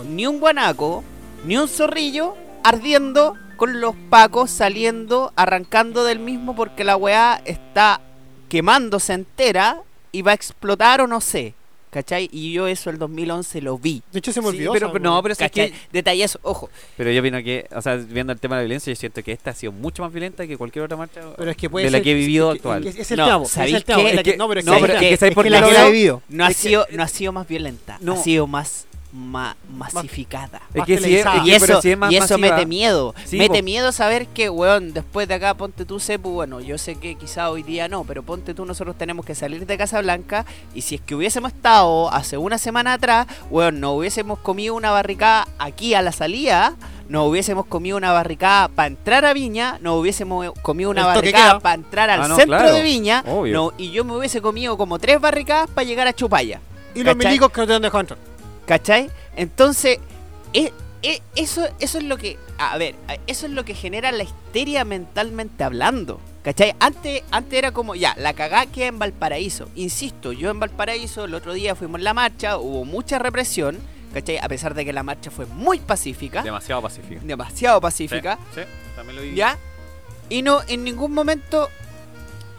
ni un guanaco, ni un zorrillo ardiendo con los pacos saliendo, arrancando del mismo porque la weá está quemándose entera y va a explotar o no sé. ¿Cachai? Y yo eso el 2011 lo vi. De hecho, se me Sí, olvidó. pero, esa, pero no, pero es que Detalles, ojo. Pero yo opino que, o sea, viendo el tema de la violencia, yo siento que esta ha sido mucho más violenta que cualquier otra marcha Pero es que puede de la que he vivido es que- actual. es el No, tema, po, es ¿sabéis el tema, qué? es que- No, pero es no, que- pero que que ¿sabéis por es qué la lo que la he veo? vivido. No ha, sido, no ha sido más violenta, No. ha sido más ma- masificada. Es que si es, televisada. es que- y eso, si es más y eso masiva- mete miedo. Sí, mete miedo saber que, weón, después de acá, ponte tú, Sepu, bueno, yo sé que quizá hoy día no, pero ponte tú, nosotros tenemos que salir de Casa Blanca y si es que hubiésemos estado hace una semana atrás, weón, no hubiésemos comido una barricada aquí a la salida, no hubiésemos comido una barricada para entrar a Viña, no hubiésemos comido una barricada para entrar al Ah, no, centro claro, de Viña, no, y yo me hubiese comido como tres barricadas para llegar a Chupaya. Y los milicos que no te han dejado entrar. ¿Cachai? Entonces, e- e- eso, eso es lo que. A ver, eso es lo que genera la histeria mentalmente hablando. ¿Cachai? Antes, antes era como, ya, la cagá queda en Valparaíso. Insisto, yo en Valparaíso el otro día fuimos en la marcha, hubo mucha represión, ¿cachai? A pesar de que la marcha fue muy pacífica, Demasiado pacífico. demasiado pacífica. Sí, sí, también lo. ¿Ya? Y no, en ningún momento,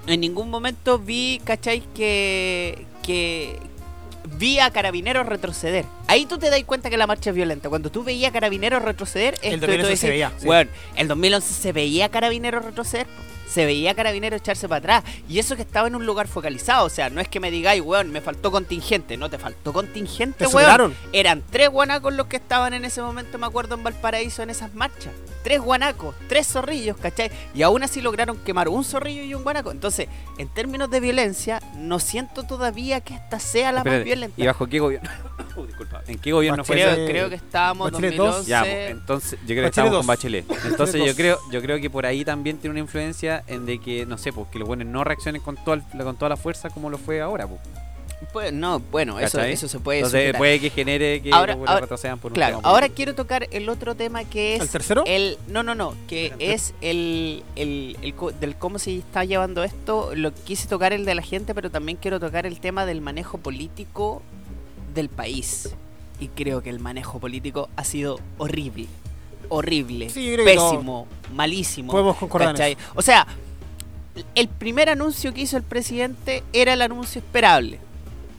en ningún momento vi, ¿cachai? Que, que vi a carabineros retroceder. Ahí tú te das cuenta que la marcha es violenta. Cuando tú veías a carabineros retroceder, El esto 2011 tú se veía, sí. Bueno, el 2011 se veía a carabineros retroceder. Se veía carabineros echarse para atrás. Y eso que estaba en un lugar focalizado. O sea, no es que me digáis, weón, me faltó contingente. No te faltó contingente, Te weón. Eran tres guanacos los que estaban en ese momento, me acuerdo, en Valparaíso en esas marchas. Tres guanacos, tres zorrillos, ¿cachai? Y aún así lograron quemar un zorrillo y un guanaco. Entonces, en términos de violencia, no siento todavía que esta sea la más violenta. ¿Y bajo qué gobierno? Uh, disculpa. ¿En qué gobierno fue creo, creo que estábamos Bachelet 2011. dos. Ya, entonces yo creo que dos. con Bachelet. Entonces Bachelet yo creo, yo creo que por ahí también tiene una influencia en de que, no sé, pues que los buenos no reaccionen con toda, el- con toda la fuerza como lo fue ahora, pues. Pues, no, bueno, eso, eso se puede Entonces puede que genere que Ahora- los buenos ahora- retrocedan por un Claro, tema ahora quiero tocar el otro tema que es ¿El tercero? el no no no que es el, el, el co- del cómo se está llevando esto. Lo quise tocar el de la gente pero también quiero tocar el tema del manejo político del país. Y creo que el manejo político ha sido horrible horrible Sí, pésimo malísimo Podemos concordar o sea el primer anuncio que hizo el presidente era el anuncio esperable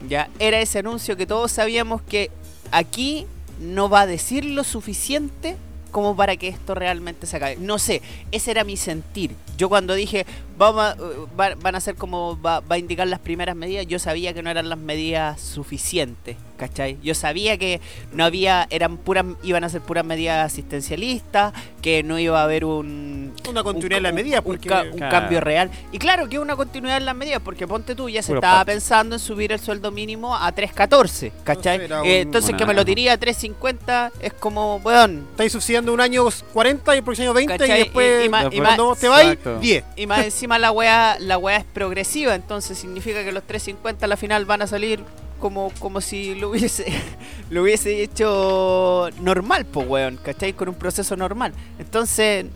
ya era ese anuncio que todos sabíamos que aquí no va a decir lo suficiente como para que esto realmente se acabe. No sé, ese era mi sentir. Yo cuando dije, vamos a- va- van a ser como va, va a indicar las primeras medidas, yo sabía que no eran las medidas suficientes, ¿cachai? Yo sabía que no había, eran puras, iban a ser puras medidas asistencialistas, que no iba a haber un, Una continuidad en las un- medidas, un porque. ca- un Claro. cambio real. Y claro que una continuidad en las medidas, porque ponte tú, ya se Puro estaba pensando en subir el sueldo mínimo a 3.14, ¿cachai? Entonces un- Eh, entonces que me lo diría a 3.50 es como, weón, Estáis subsidiando un año 40 y el próximo año 20 ¿Cachai? y después. Y- cuando te vais, Exacto. 10. y más encima la weá, la weá es progresiva, entonces significa que los 3.50 a la final van a salir como, como si lo hubiese, lo hubiese hecho normal, pues weón, ¿cachai? Con un proceso normal. Entonces,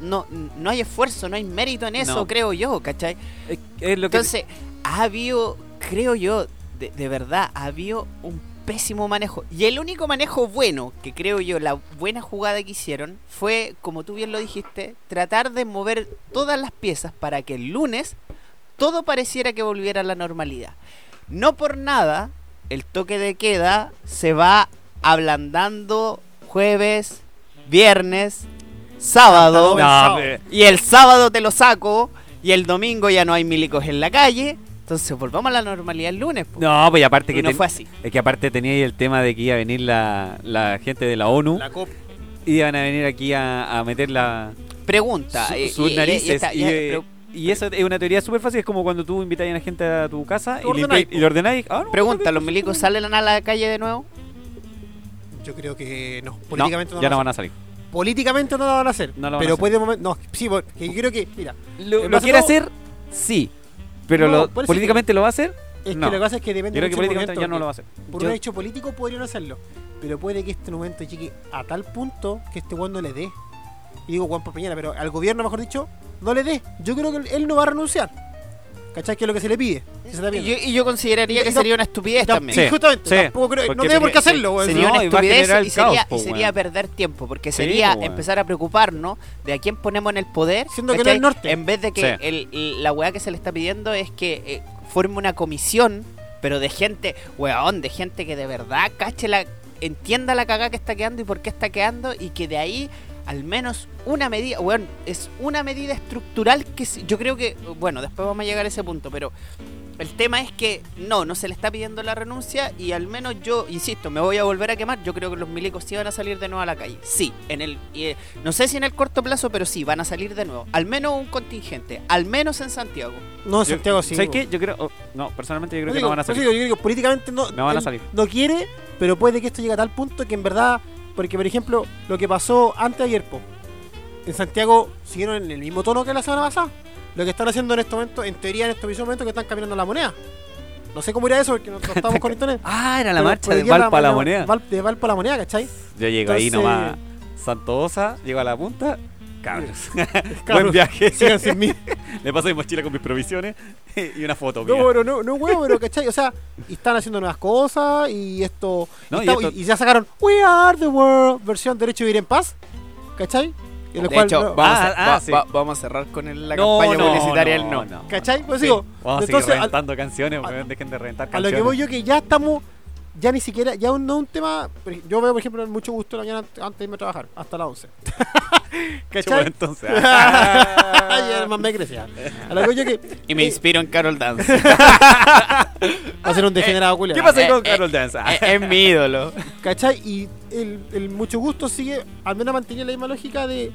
no, no hay esfuerzo, no hay mérito en eso, No. creo yo, ¿cachai? Es, es lo que Entonces, ha habido, creo yo, de, de verdad, ha habido un pésimo manejo. Y el único manejo bueno, que creo yo, la buena jugada que hicieron, fue, como tú bien lo dijiste, tratar de mover todas las piezas para que el lunes todo pareciera que volviera a la normalidad. No por nada, el toque de queda se va ablandando jueves, viernes, sábado. No, pero- Y el sábado te lo saco y el domingo ya no hay milicos en la calle. Entonces volvamos a la normalidad el lunes. po. No, pues aparte que no ten- fue así. es que aparte tenía ahí el tema de que iba a venir la, la gente de la ONU La COP. iban a venir aquí a, a meter la, Pregunta. su- eh, sus y- y- y narices. esta- Y, ya, eh, pero y eso es una teoría súper fácil. Es como cuando tú invitas a la gente a tu casa y le, ordenáis, y le ordenáis. Ah, no, pregunta, no, ¿los milicos salen a la calle de nuevo? Yo creo que no. no, Políticamente no, ya lo no van a salir. a hacer. Políticamente no lo van a hacer. No lo van a pero hacer. puede momen- No, sí, porque yo creo que. Mira, Lo, lo a quiere todo- hacer, sí. Pero No, lo- políticamente lo va a hacer. es No. que lo que pasa es que Yo depende creo que políticamente momento, ya no lo va a hacer. Por Yo- un hecho político podrían hacerlo. Pero puede que este momento llegue a tal punto que este weón no le dé. Y digo Juan por Peñera, pero al gobierno, mejor dicho, no le dé. Yo creo que él no va a renunciar. ¿Cachai? Que es lo que se le pide. Se Y yo, y yo consideraría Y- que y no- sería una estupidez también. Sí, justamente, sí. tampoco creo, no tiene por qué hacerlo, weón. Sería una estupidez y sería, caos, po, y sería weón. perder tiempo, porque Sí, sería po, empezar a preocuparnos de a quién ponemos en el poder, Siendo que no el norte. en vez de que Sí. el- el- la weá que se le está pidiendo es que eh, forme una comisión, pero de gente, weón, de gente que de verdad cache la, entienda la cagada que está quedando y por qué está quedando y que de ahí al menos una medida, weón, es una medida estructural que yo creo que, bueno, después vamos a llegar a ese punto, pero el tema es que no, no se le está pidiendo la renuncia y al menos yo, insisto, me voy a volver a quemar. Yo creo que los milicos sí van a salir de nuevo a la calle. Sí, en el, y, eh, no sé si en el corto plazo, pero sí, van a salir de nuevo. Al menos un contingente, al menos en Santiago. No, en Yo- Santiago sí. ¿Sabes qué? Yo creo. oh, no, personalmente yo creo No que digo, no van a salir. digo, yo digo, políticamente no, No van a salir. no quiere, pero puede que esto llegue a tal punto que en verdad, porque por ejemplo, lo que pasó antes de ayer, po, en Santiago siguieron en el mismo tono que la semana pasada. Lo que están haciendo en este momento, en teoría en este mismo momento, que están cambiando la moneda. No sé cómo irá eso, porque no, no estamos con internet. Ah, era la Pero- marcha de ya Valpa a la moneda. Val- de Valpa a la moneda, ¿cachai? Yo llego ahí nomás. Santosa, llego a la punta. Cabros. Buen viaje. Sigan sin mí. Le paso mi mochila con mis provisiones y una foto No, mía. pero no, no, huevo, pero ¿cachai? O sea, y están haciendo nuevas cosas y esto. No, y, esto- y- y ya sacaron We Are the World, versión Derecho a Vivir en Paz, ¿cachai? En el de cual hecho, no- vamos, Ah, a, ah, va- sí. va- vamos a cerrar con el- la No, campaña no, publicitaria del no, no. no. ¿cachai? Pues Sí, digo, Vamos a seguir entonces, al- reventando canciones, a- dejen de reventar a lo canciones. que voy yo que ya estamos, ya ni siquiera, ya un- no un tema, yo veo por ejemplo mucho gusto la mañana antes de irme a trabajar, hasta las 11. ¿Cachai? entonces. Ay, hermano, me crecía. A lo que yo que. Y me eh, inspiro en Carol Dance. Va a ser un degenerado culiao. ¿Qué pasa Eh, con eh, Carol Dance? Ah. es, mi ídolo. ¿Cachai? Y el, el mucho gusto sigue, al menos mantenía la misma lógica de,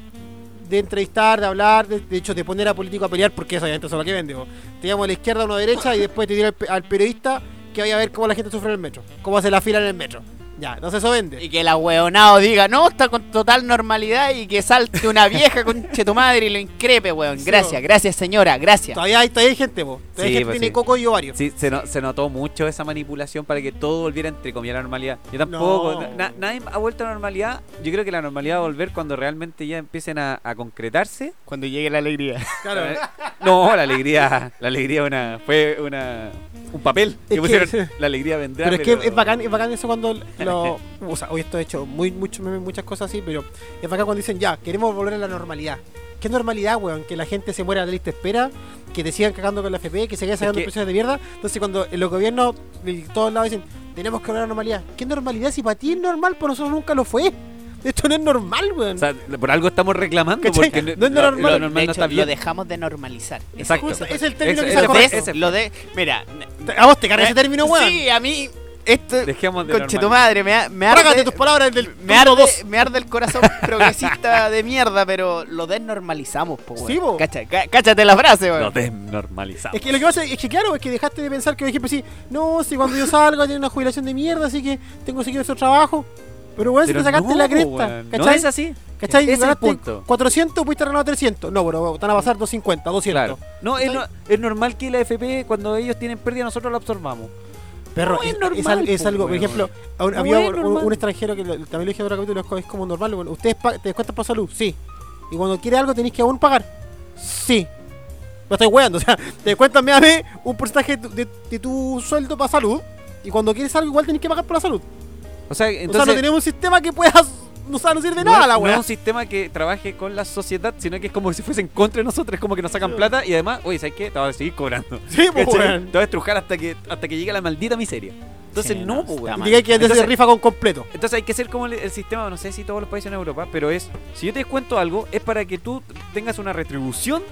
de entrevistar, de hablar, de, de hecho de poner a político a pelear, porque eso obviamente es lo que vende. Te llamo a la izquierda, a una derecha y después te tira al, al periodista que vaya a ver cómo la gente sufre en el metro, cómo hace la fila en el metro. Ya, entonces eso vende. Y que el ahueonado diga, no, está con total normalidad y que salte una vieja conche tu madre y lo increpe, weón. Gracias, gracias señora, gracias. Todavía hay, todavía hay gente, po. Todavía hay gente pues tiene sí. coco y ovario. Sí, se, no- se notó mucho esa manipulación para que todo volviera entre comillas a la normalidad. Yo tampoco, No. na- nadie ha vuelto a la normalidad. Yo creo que la normalidad va a volver cuando realmente ya empiecen a, a concretarse. Cuando llegue la alegría. Claro. Eh, No, la alegría, la alegría una, fue una un papel que Es que- pusieron. sí. La alegría vendrá. Pero es que es bacán, es bacán eso cuando lo. O sea, hoy esto he hecho muy, mucho, muchas cosas así, pero es bacán cuando dicen ya, queremos volver a la normalidad. ¿Qué normalidad, weón? Que la gente se muera la lista de espera, que te sigan cagando con la FP, que se sigan sacando que- pensiones de mierda. Entonces, cuando los gobiernos de todos lados dicen, tenemos que volver a la normalidad. ¿Qué normalidad? Si para ti es normal, por nosotros nunca lo fue. Esto no es normal, weón. O sea, por algo estamos reclamando. ¿Cachai? Porque No es lo- normal. lo De normal hecho, no está lo bien. dejamos de normalizar. Exacto. Es el término Eso- que ese se fue- correcto. ese- Lo de, mira, A vos te carga ese término, weón. Sí, a mí esto Dejemos de conche tu madre me, ha- me arde, tus palabras del me arde, dos. me arde el corazón progresista de mierda, pero lo desnormalizamos, po, weón. Sí, po. Cacha- cá- cáchate la frase, Lo weón. desnormalizamos. Es que lo que pasa es que, claro, es que dejaste de pensar que, por ejemplo, sí, no, si cuando yo salgo tiene una jubilación de mierda, así que tengo que seguir ese trabajo. Pero, weón, si te sacaste no, la cresta, weón, No ¿cachai? es así. ¿Cachai? Es el punto. 400, pudiste ganar 300. No, pero te van a pasar 250, 200. Claro. No es, no, es normal que la FP, cuando ellos tienen pérdida, nosotros la absorbamos. Perro, No es normal, al- es po, algo, por ejemplo, No había un, extranjero que lo- también lo dije en otro capítulo, es co- es como normal. Bueno, ustedes te descuentan por salud, sí. Y cuando quiere algo tenéis que aún pagar, sí. No estoy weando, o sea, te descuentan a mí un porcentaje de, tu- de- de tu sueldo para salud. Y cuando quieres algo, igual tenés que pagar por la salud. O sea, o sea, entonces. no tenemos un sistema que puedas. No, o sea, no sirve de no nada es- la no weá. es un sistema que trabaje con la sociedad, sino que es como si fuesen contra de nosotros, es como que nos sacan plata y además, oye, ¿sabes qué? Te vas a seguir cobrando. Sí, pues. Te vas a estrujar hasta que, hasta que llegue la maldita miseria. Entonces, Sí, no, no, pues, weón. Y diga que antes se Entonces- rifa con completo. Entonces hay que ser como el, el sistema, no sé si todos los países en Europa, pero es, si yo te descuento algo, es para que tú tengas una retribución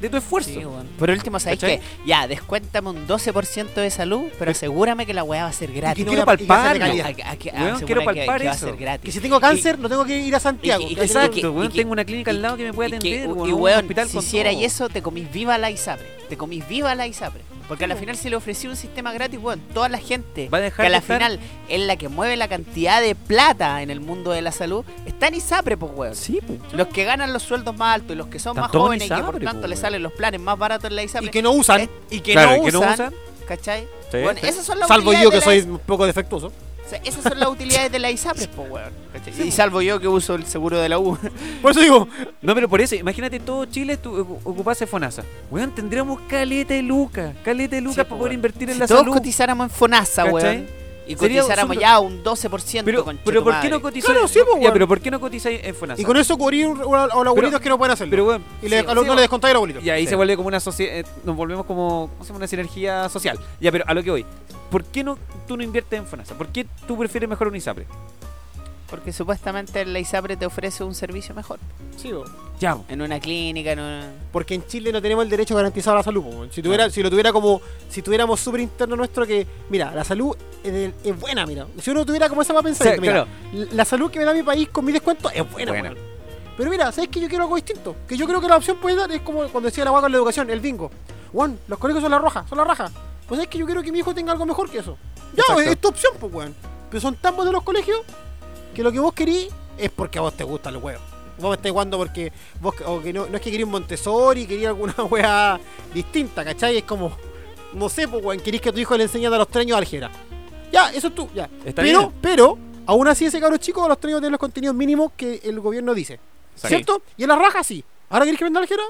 de tu esfuerzo. Sí, weón. Por último, ¿sabes qué? Ya, descuéntame un 12% de salud, pero asegúrame que la weá va a ser gratis. Y que quiero asegúrame quiero palpar que va a eso. ser gratis. Que si tengo cáncer, no tengo que ir a Santiago. Exacto, weón, tengo una clínica al lado que me puede atender, y, weón, si hiciera eso, te comís viva la ISAPRE. Te comís viva la ISAPRE. Porque a la final, si le ofrecí un sistema gratis, weón, toda la gente Va a dejar que a la estar- final es la que mueve la cantidad de plata en el mundo de la salud, está en ISAPRE, pues, weón. Sí, pues. Los que ganan los sueldos más altos y los que son Están más jóvenes y que por tanto po, le weón. salen los planes más baratos en la ISAPRE Y que no usan. es- y que, Claro, no, que no usan, usan. ¿cachai? Sí, bueno, sí. esas son las Salvo yo que la soy un poco defectuoso. O sea, esas son las utilidades de la ISAPRE, weón. ¿cachai? Y salvo yo que uso el seguro de la U. Por eso digo, No, pero por eso, imagínate todo Chile ocupase FONASA. Weón, tendríamos caleta de lucas, caleta de lucas Sí, para po, poder invertir en Si la todos salud. cotizáramos en FONASA, ¿Cachai? weón. Y Sería cotizáramos ya un 12% Pero, con pero ¿por qué no cotizáis? Claro, sí, weón. pero ¿por qué no cotizáis en FONASA? y con eso cubrí a los abuelitos que no pueden hacerlo. Pero bueno, y le, sí, a los sí, no le descontáis a los abuelitos. y ahí Sí. se vuelve como una sociedad, nos volvemos como, ¿cómo se llama? Una sinergia social. Ya, pero a lo que voy. ¿Por qué no tú no inviertes en FONASA? ¿Por qué tú prefieres mejor un ISAPRE? Porque supuestamente la ISAPRE te ofrece un servicio mejor. Sí, po. Ya. En una clínica, en una... Porque en Chile no tenemos el derecho garantizado a la salud. po. Si, tuviera, si lo tuviera como. Si tuviéramos súper interno nuestro que. Mira, la salud es, de- es buena, mira. Si uno tuviera como esa para pensar. Mira, claro. La salud que me da mi país con mi descuento es buena, Buena. weón. Pero mira, ¿sabes que yo quiero algo distinto? Que yo creo que la opción puede dar es como cuando decía la guagua en la educación, el bingo. Juan, los colegios son la roja, son la raja. Pues sabes que yo quiero que mi hijo tenga algo mejor que eso. Ya, Exacto. es tu opción, pues, weón. Pero son tan buenos los colegios que lo que vos querís es porque a vos te gustan los huevos. Vos me estáis jugando porque vos, o que no, no es que queréis un Montessori, queréis alguna wea distinta, ¿cachai? Es como, no sé, pues, weón, queréis que a tu hijo le enseñen a los treños álgebra. Ya, eso es tú, ya. Está pero, bien. pero, aún así ese cabro chico a los treños tiene los contenidos mínimos que el gobierno dice. ¿Cierto? Y en la raja sí. ¿Ahora queréis que venda álgebra?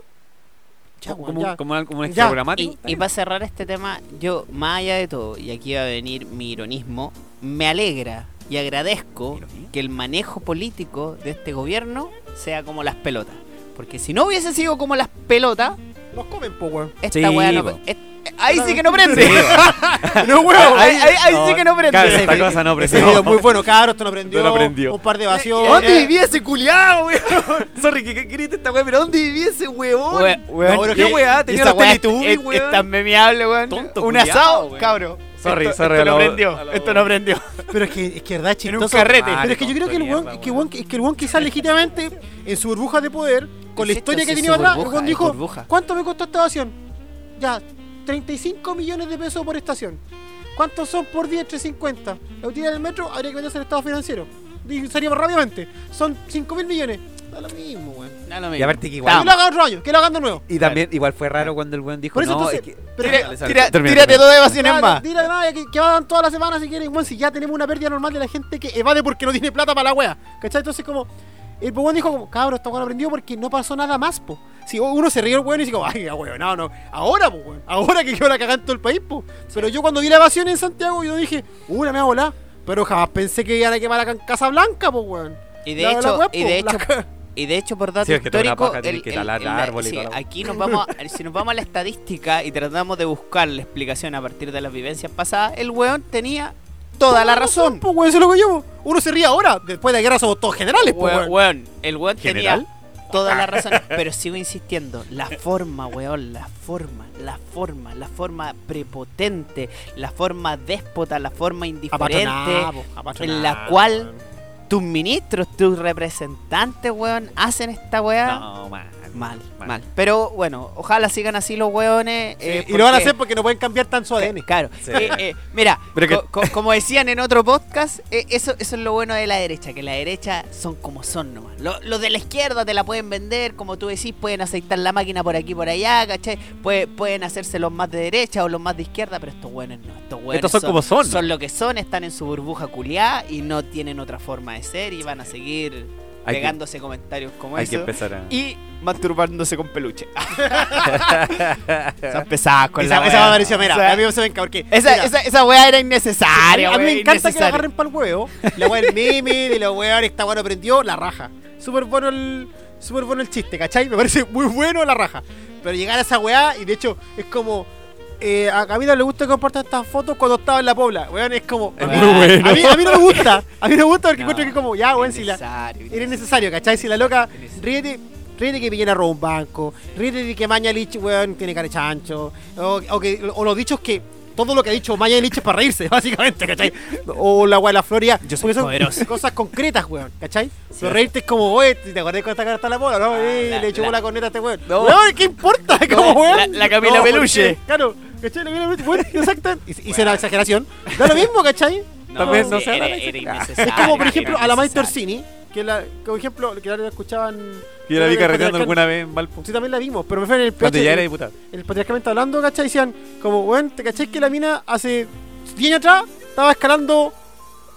Ya, como, como, ya. como un, como programático. Y, y para cerrar este tema, yo, más allá de todo, y aquí va a venir mi ironismo, me alegra y agradezco que el manejo político de este gobierno sea como las pelotas. Porque si no hubiese sido como las pelotas, Los comen, pues, weón. esta Sí, weá no. po. es- ahí sí que no prende. No, weón. Ahí, ahí- ahí sí que no prende. Cabro, esta cosa no es prendió. muy bueno, caro, esto no prendió. No prendió. Un par de evasión. ¿Dónde vivía ese culiao, weón? Sorry, que, que grita esta weá, pero ¿dónde vivía ese weón? Weón, weón, No, pero qué weá, tenía los Teletubbies, es- weón. Es tan memeable, weón. Tonto Un culiao, asado, weón. cabro. Sorry, esto, sorry, esto no prendió. Esto no prendió. Pero es que, es que verdad es En un chistoso. carrete. Pero es que yo creo que el weón, que, weón, que el weón quizás legítimamente en su burbuja de poder, con la Es historia que tenía atrás, el weón es dijo. ¿cuánto me costó esta evasión? Ya, 35 millones de pesos por estación. ¿Cuántos son por día entre 50? La utilidad del metro habría que venderse al estado financiero. Y sería más rápidamente. Son 5 mil millones. Da lo mismo, weón. No, lo Y aparte que Que igual. lo hagan otro año, que lo hagan de nuevo. Y también, igual fue raro cuando el weón dijo, Por eso no, entonces- es que... pero- Dale, sale, Tira- termina, tírate dos evasiones Claro, más. Dile nada, que, que van todas las semanas si quieren. Bueno, si ya tenemos una pérdida normal de la gente que evade porque no tiene plata para la wea. ¿Cachai? Entonces, como. El weón dijo, como, cabrón, esta weón aprendió porque no pasó nada más, po. Si uno se rió el weón y dice, como, ay, weón, no, no. Ahora, po, weón. Ahora que quedó la cagada en todo el país, po. Pero yo cuando vi la evasión en Santiago, yo dije, uh, la me va a volar. Pero jamás pensé que iban a quemar acá en Casa Blanca, po, weón. Y de La- la hecho, y de y de hecho por dato Sí, es que histórico, paja que árboles sí, aquí nos vamos, a- si nos vamos a la estadística y tratamos de buscar la explicación a partir de las vivencias pasadas, el weón tenía toda la razón. Po, weón, es lo que yo. Uno se ríe ahora. Después de la guerra somos todos generales, po, Weón, weón. weón, el weón ¿General? tenía toda la razón, pero sigo insistiendo, la forma, weón, la forma, la forma, la forma prepotente, la forma déspota, la forma indiferente Apachoná, po, apachoná, en la cual. Tus ministros, tus representantes, weón, hacen esta weá No, man. Mal, Mal. mal. Pero bueno, ojalá sigan así los weones. eh, y lo van a hacer porque no pueden cambiar tan su ADN. Claro. Sí. Eh, eh, mira, Pero que- co- co- como decían en otro podcast, eso, eso es lo bueno de la derecha, que la derecha son como son nomás. Lo- Los de la izquierda te la pueden vender, como tú decís, pueden aceitar la máquina por aquí por allá, ¿cachai? Puede- pueden hacerse los más de derecha o los más de izquierda, pero estos buenos no. Estos, buenos Estos son como son. Son lo que son, están en su burbuja culiá y no tienen otra forma de ser y van a seguir Hay que- pegándose comentarios como Hay que eso. empezar a... Y masturbándose con peluche. Son pesadas con esa, la esa me pareció, mira, O sea, a mí me se venga porque. esa, mira, esa, esa weá era innecesaria, a mí me encanta que la agarren para el huevo. La weá del meme, de la weá, esta weá aprendió, la raja. Súper bueno el. Súper bueno el chiste, ¿cachai? Me parece muy bueno la raja. Pero llegar a esa weá, y de hecho, es como. Eh, a Camila le gusta compartir estas fotos cuando estaba en la pobla. Weón, es como. Es a mí- muy bueno. A mí, a mí no me gusta. A mí no me gusta porque No, encuentro que como, ya, weón, si la. Era innecesario, ¿cachai? Si la loca, ríete, ríete que Piñera robó un banco, ríete de que Mañalich, weón, tiene cara de chancho, o, o que, o los dichos que todo lo que ha dicho Mañalich es para reírse, básicamente, ¿cachai? O la weá de la Floria, Yo soy son poderoso. cosas concretas, weón, ¿cachai? Pero reírte es como, weón, ¿te acordás cuando esta cara está la bola? No, eh, la- le echó la- corneta a este weón. No. Weón, ¿qué importa? Como, weón. la- la Camila porque- Peluche. Claro, ¿cachai? Peluche, weón, exacto. Y- Hice una exageración. Da lo mismo, ¿cachai? También no sí, era, era eso. innecesario. Es como, por ejemplo, a la innecesario. Orsini, que la, por ejemplo, que la escuchaban. Yo la vi en carreteando alguna vez en Valpo. Sí, también la vimos, pero me fue en el Cuando ya era el, diputado. el patriarcalmente hablando, ¿cachai? Decían, como, weón, ¿te cachai que la mina hace 10 años atrás estaba escalando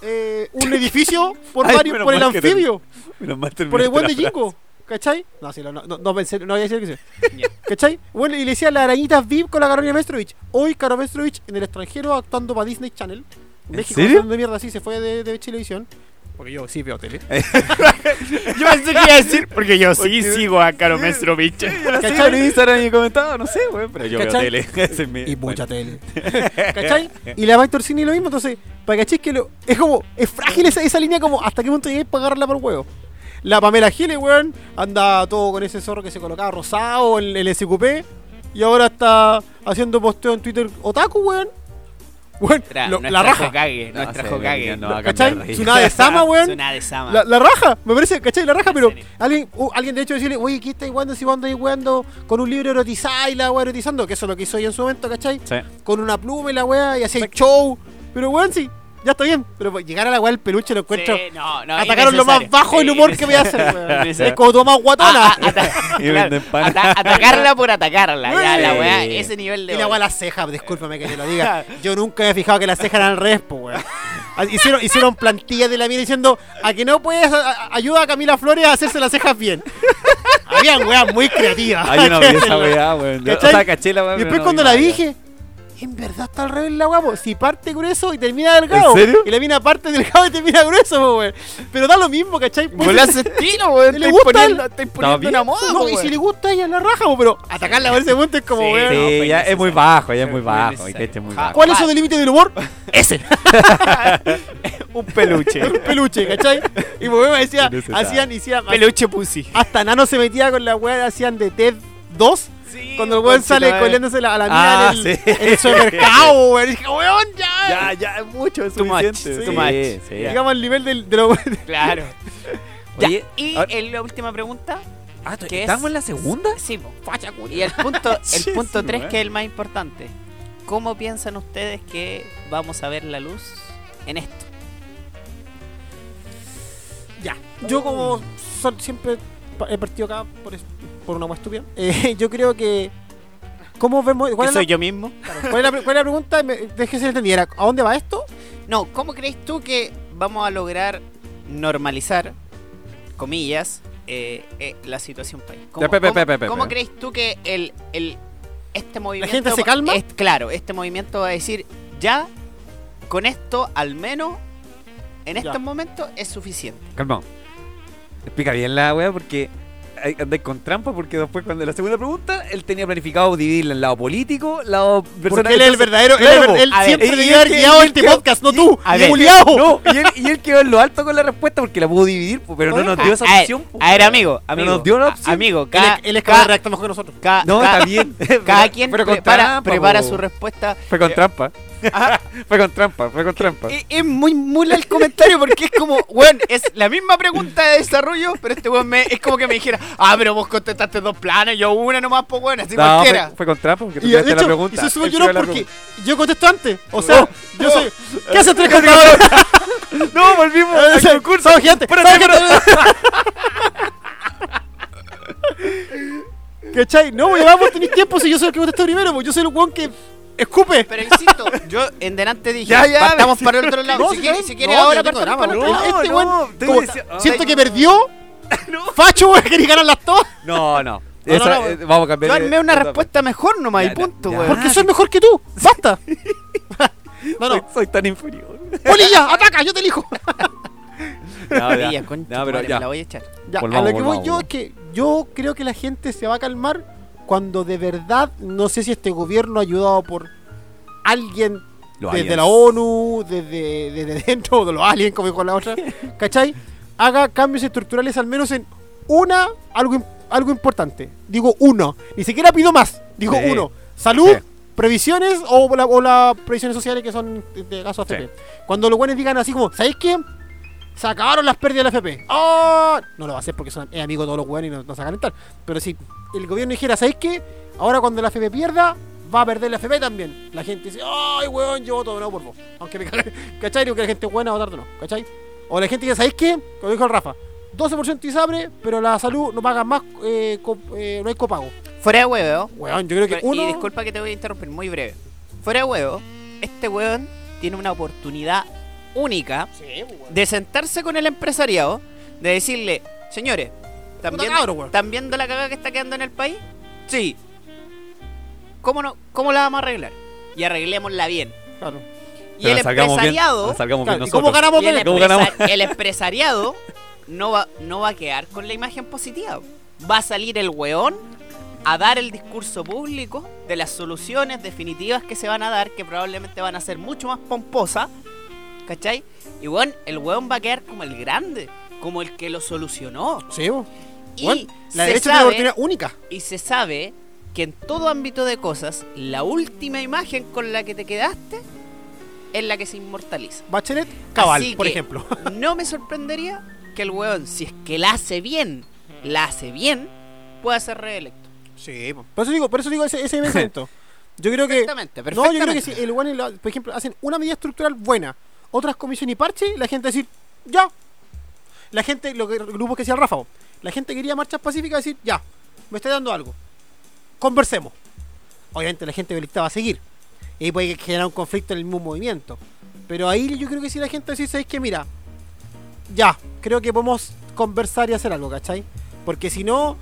eh, un edificio por, Ay, varios, por el anfibio, Menos mal por el buen de frase. Jingo? ¿Cachai? No, sí, no, no, no, no, pensé- no voy a decir que sí. ¿Cachai? Bueno, y le decía las arañitas VIP con la Carolina Mestrovich. Hoy Carolina Mestrovich en el extranjero actuando para Disney Channel. ¿En México, serio? de mierda, sí, se fue de, de Chilevisión. Porque yo sí veo tele. Yo pensé que iba a decir, porque yo sí sigo a Caro Mestrovich. ¿Cachai? Por Instagram y comentado, no sé, güey. Pero yo ¿Cachai? veo tele. Ese es mi- Y mucha tele. ¿Cachai? Y la Maite Orsini lo mismo, entonces, para que que lo, es como, es frágil esa, esa línea como hasta qué punto llegué para agarrarla por huevo. La Pamela Giles, weón, anda todo con ese zorro que se colocaba rosado en el SQP y ahora está haciendo posteo en Twitter otaku, weón. Weón, lo- la raja. Hokage, No nuestra sé, Hokage. no va a ¿Cachai? Tsunade de Sama, weón. Tsunade de Sama. La, la raja, me parece, ¿cachai? La raja, pero alguien, uh, alguien de hecho decirle, oye, ¿qué estáis jugando si vos andáis jugando con un libro erotizado y la weá erotizando? Que eso es lo que hizo ella en su momento, ¿cachai? Sí. con una pluma y la weá y hacía show. Pero weón, sí, ya está bien. Pero llegar a la weá del peluche lo encuentro. Sí, no, no, atacaron lo más bajo del humor que voy a hacer. Es como tu más guatona. Ah, ah, ata- Y claro, venden pan. ata- atacarla por atacarla. Ya, la weá, ese nivel de. y la weá las cejas, discúlpame que te lo diga. Yo nunca había fijado que las cejas eran al revés, weón. Ah, Hicieron, hicieron plantillas de la mina diciendo a que no puedes a- a- ayuda a Camila Flores a hacerse las cejas bien. Habían weas muy creativas. Hay una esa weá, weón. O sea, caché la weá. Después no cuando la dije, En verdad está al revés la guapo. Si parte grueso y termina delgado. ¿En serio? Y la mina parte delgado y termina grueso, weón. Pero da lo mismo, ¿cachai? Volá ese estilo, weón. ¿Le Está gusta imponiendo, el- está imponiendo bien. una moda, No, y si weón. le gusta a ella la raja, po, pero atacarla por ese punto es como, Sí, weón. Sí, no, fue ya es muy bajo, ya es muy bajo. innecesario. ¿viste? Es muy bajo. ¿Cuál es su límite del humor? Ese. Un peluche. Un peluche, ¿cachai? Y mi mamá decía, Innecesario. hacían, hacían, peluche pussy. hasta Nano se metía con la weá, hacían de TED 2. Sí, Cuando el weón sale coleándose la- a la mina Ah, en, el, sí. en el supermercado, weón. Y dije, weón, ya. Ya, ya, es mucho, es Too much, suficiente. too much. sí. Llegamos al nivel del, de lo Claro. Ya, Oye, y ahora- la última pregunta. Ah, ¿qué ¿estamos es? en la segunda? Sí, po. Y el punto, el punto sí, 3, weón. que es el más importante. ¿Cómo piensan ustedes que vamos a ver la luz en esto? Ya. Yo como sol- siempre he partido acá por, es- por una más estúpida, eh, yo creo que... ¿Cómo vemos? ¿Cuál, ¿Que es la, soy yo mismo? cuál es la cuál es la pregunta? Déjese entender. ¿A dónde va esto? No, ¿cómo crees tú que vamos a lograr normalizar, comillas, eh, eh, la situación país? ¿Cómo, Pe, pe, pe, cómo- crees tú que el, el, este movimiento... gente se calma? es- claro, este movimiento va a decir, ya, con esto al menos, en Ya. estos momentos, es suficiente. Calma. Explica bien la weá porque andáis con trampa porque después cuando la segunda pregunta él tenía planificado dividirla en lado político, lado personal. Porque él es el verdadero. él, Claro, él ver, siempre y- debió y haber guiado y es este podcast, no tú. Juliao. No, y él, y él quedó en lo alto con la respuesta porque la pudo dividir, pero no nos dio esa opción. a ver, amigo, amigo, nos dio la a- opción. amigo, Él, cada, es- él es cada- redactar mejor que nosotros. cada- No, está bien. cada quien pero prepara, trampa, prepara po. su respuesta. Fue con trampa. Ajá. Fue con trampa, fue con trampa. Es, es muy mula el comentario porque es como, weón, es la misma pregunta de desarrollo, pero este weón me, es como que me dijera, ah, pero vos contestaste dos planes, yo una nomás, pues bueno, así No, cualquiera. fue, fue con trampa porque tú Y de la hecho, pregunta. y se sube la porque yo contesto antes. O sea, Oh, yo oh. soy. ¿Qué hacen tres contadores? No, volvimos Eh, al concurso. Somos gigantes. ¿Cachai? No, weón, vamos, tenéis tiempo si yo soy el que contestó primero, pues yo soy el weón que escupe. Pero insisto, yo en delante dije, Ya, ya, partamos para el otro lado. No, si si quiere, si quiere no, ahora partamos para el otro no, lado. este no, weón, como- diciendo- siento que no. Facho, weón, quería ganarlas todas. No, no. No, Esa- no, no. eh, vamos a cambiar. Yo armé una respuesta mejor nomás Ya, y punto, weón. Porque soy mejor que tú. Basta. No, Soy, no. soy tan inferior. Polilla, ataca, yo te elijo. No, ya. Ella, concha No, pero madre, ya. me la voy a echar. Ya, Volvamos, a lo que voy volvamos, yo es que yo creo que la gente se va a calmar cuando de verdad, no sé si este gobierno ayudado por alguien Los desde aliens. la ONU, desde, desde dentro, de los aliens, como dijo la otra, ¿cachai? Haga cambios estructurales al menos en una, algo, algo importante. Digo uno, ni siquiera pido más, digo Sí. uno. Salud, Sí. previsiones o, la- o las previsiones sociales que son de, caso AFP. Cuando los buenos digan así como, ¿sabéis qué? Se acabaron las pérdidas de la FP. ¡Oh! No lo va a hacer porque son es amigo de todos los buenos y no, no se va a calentar. Pero si el gobierno dijera, ¿sabéis qué? Ahora cuando la FP pierda, va a perder la FP también. La gente dice, ¡ay, weón! Yo voto nuevo por vos. Aunque me cague. ¿Cachai? Digo que la gente es buena va a votar no. ¿Cachai? O la gente dice, ¿sabéis qué? Como dijo el Rafa, 12% ISABRE, pero la salud no paga más, eh, co- eh, no hay copago. Fuera de huevo, Weón, yo creo que uno... Y disculpa que te voy a interrumpir, muy breve. Fuera de huevo, este weón tiene una oportunidad única Sí, de sentarse con el empresariado, de decirle, señores, ¿están viendo, cabro. ¿están viendo la cagada que está quedando en el país? Sí. ¿Cómo, no, ¿Cómo la vamos a arreglar? Y arreglémosla bien. Claro. Y el empresariado, salgamos bien Claro, ¿Y cómo ganamos y el, con ¿Cómo empresa- ganamos? el empresariado no va, no va a quedar con la imagen positiva. Va a salir el weón a dar el discurso público de las soluciones definitivas que se van a dar, que probablemente van a ser mucho más pomposas. ¿Cachai? Y weón, el weón va a quedar como el grande, como el que lo solucionó. Sí, weón. Y, la derecha tiene una sabe, oportunidad única. y se sabe que en todo ámbito de cosas, la última imagen con la que te quedaste es la que se inmortaliza. Bachelet, cabal, Así por que ejemplo. No me sorprendería que el weón, si es que la hace bien, la hace bien, pueda ser reelecto. Sí, po. por eso digo, por eso digo ese, ese pensamiento. Yo creo que. Perfectamente, No, yo creo que si el weón, por ejemplo, hacen una medida estructural buena, otras comisiones y parche, la gente va a decir, ya. La gente, lo que el grupo que decía el Rafa, la gente quería marchas pacíficas, decir, ya, me está dando algo. Conversemos. Obviamente la gente va a seguir. Y ahí puede generar un conflicto en el mismo movimiento. Pero ahí yo creo que si la gente dice, ¿sabéis que Mira, ya, creo que podemos conversar y hacer algo, ¿cachai? Porque si no,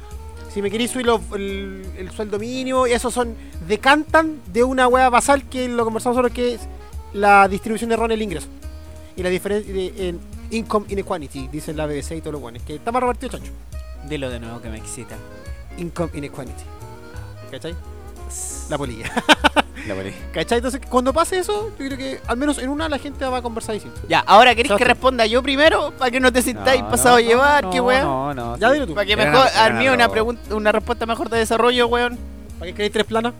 si me queréis subir los- el, el sueldo mínimo, y esos son, decantan de una hueá basal que lo conversamos sobre que es la distribución de error en el ingreso. Y la diferencia en income inequality, dicen la BBC y todos los buenos, que está más repartido chancho. Dilo de nuevo que me excita. Income inequality. ¿Cachai? La polilla. La poní. ¿Cachai? Entonces, cuando pase eso, yo creo que al menos en una la gente va a conversar distinto. Ya, ahora queréis que responda yo primero para que no te sintáis No, pasado no, a llevar, no, qué weón. No, no. Ya sí. dilo tú. Para que Era mejor una- era armé una pregunta, una respuesta mejor de desarrollo, weón. ¿Para qué queréis tres planas?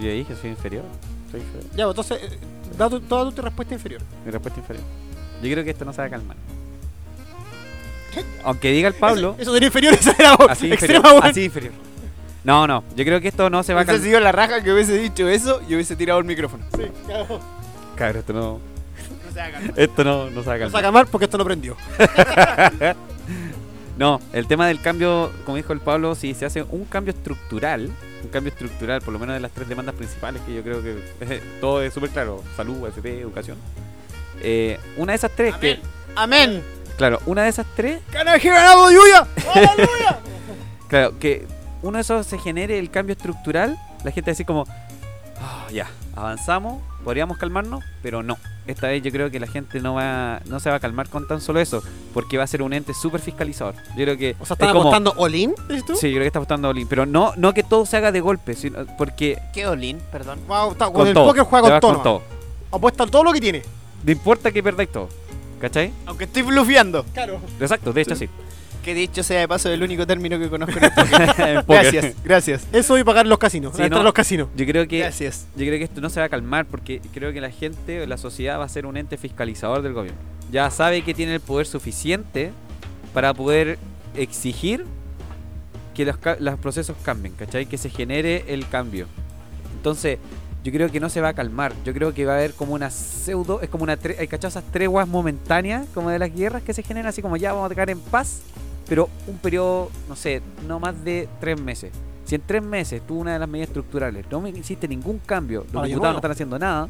Yo dije, soy inferior. Soy inferior. Ya, pues, entonces, eh, da tu, toda tu respuesta inferior. Mi respuesta inferior. Yo creo que esto no se va a calmar. Aunque diga el Pablo, Eso, eso sería inferior, esa era así extrema, inferior. weón. Así inferior. No, no. Yo creo que esto no se va a Hubiese calmar. sido la raja que hubiese dicho eso y hubiese tirado el micrófono. Sí, claro. Cabrón, esto no. No se haga. Esto no, no se va a No calmar. saca mal porque esto no prendió. No, el tema del cambio, como dijo el Pablo, si se hace un cambio estructural, un cambio estructural, por lo menos de las tres demandas principales, que yo creo que eh, todo es súper claro, salud, AFP, educación. Eh, una de esas tres, que, Amén. claro, una de esas tres, ¡Gana ganado lluvia! claro, que uno de esos se genere el cambio estructural, la gente así como, "Ah, ya, avanzamos, podríamos calmarnos, pero no. Esta vez yo creo que la gente no va, no se va a calmar con tan solo eso, porque va a ser un ente súper fiscalizador. Yo creo que O sea, es ¿están como- apostando all-in, dices tú? Sí, yo creo que está apostando Olin, pero no, no que todo se haga de golpe, sino porque ¿Qué Olin? Perdón. Wow, está- con, con el todo. póker juega con todo. Apuesta todo lo que tiene. No importa que perdáis todo. ¿Cachai? Aunque estoy blufeando. Claro. Exacto, de hecho sí. Que dicho sea de paso el único término que conozco en el póker. Gracias, gracias. Eso y pagar los casinos. Sí, entrar no. a los casinos. Yo creo que Gracias. yo creo que esto no se va a calmar porque creo que la gente, la sociedad va a ser un ente fiscalizador del gobierno. Ya sabe que tiene el poder suficiente para poder exigir que los, procesos cambien, ¿cachai? Que se genere el cambio. Entonces, yo creo que no se va a calmar. Yo creo que va a haber como una pseudo, es como una, tre- hay cachado esas treguas momentáneas como de las guerras que se generan así como ya vamos a quedar en paz, pero un periodo, no sé, no más de tres meses. Si en tres meses tú una de las medidas estructurales no me hiciste ningún cambio, los Ahora, yo diputados no. están haciendo nada,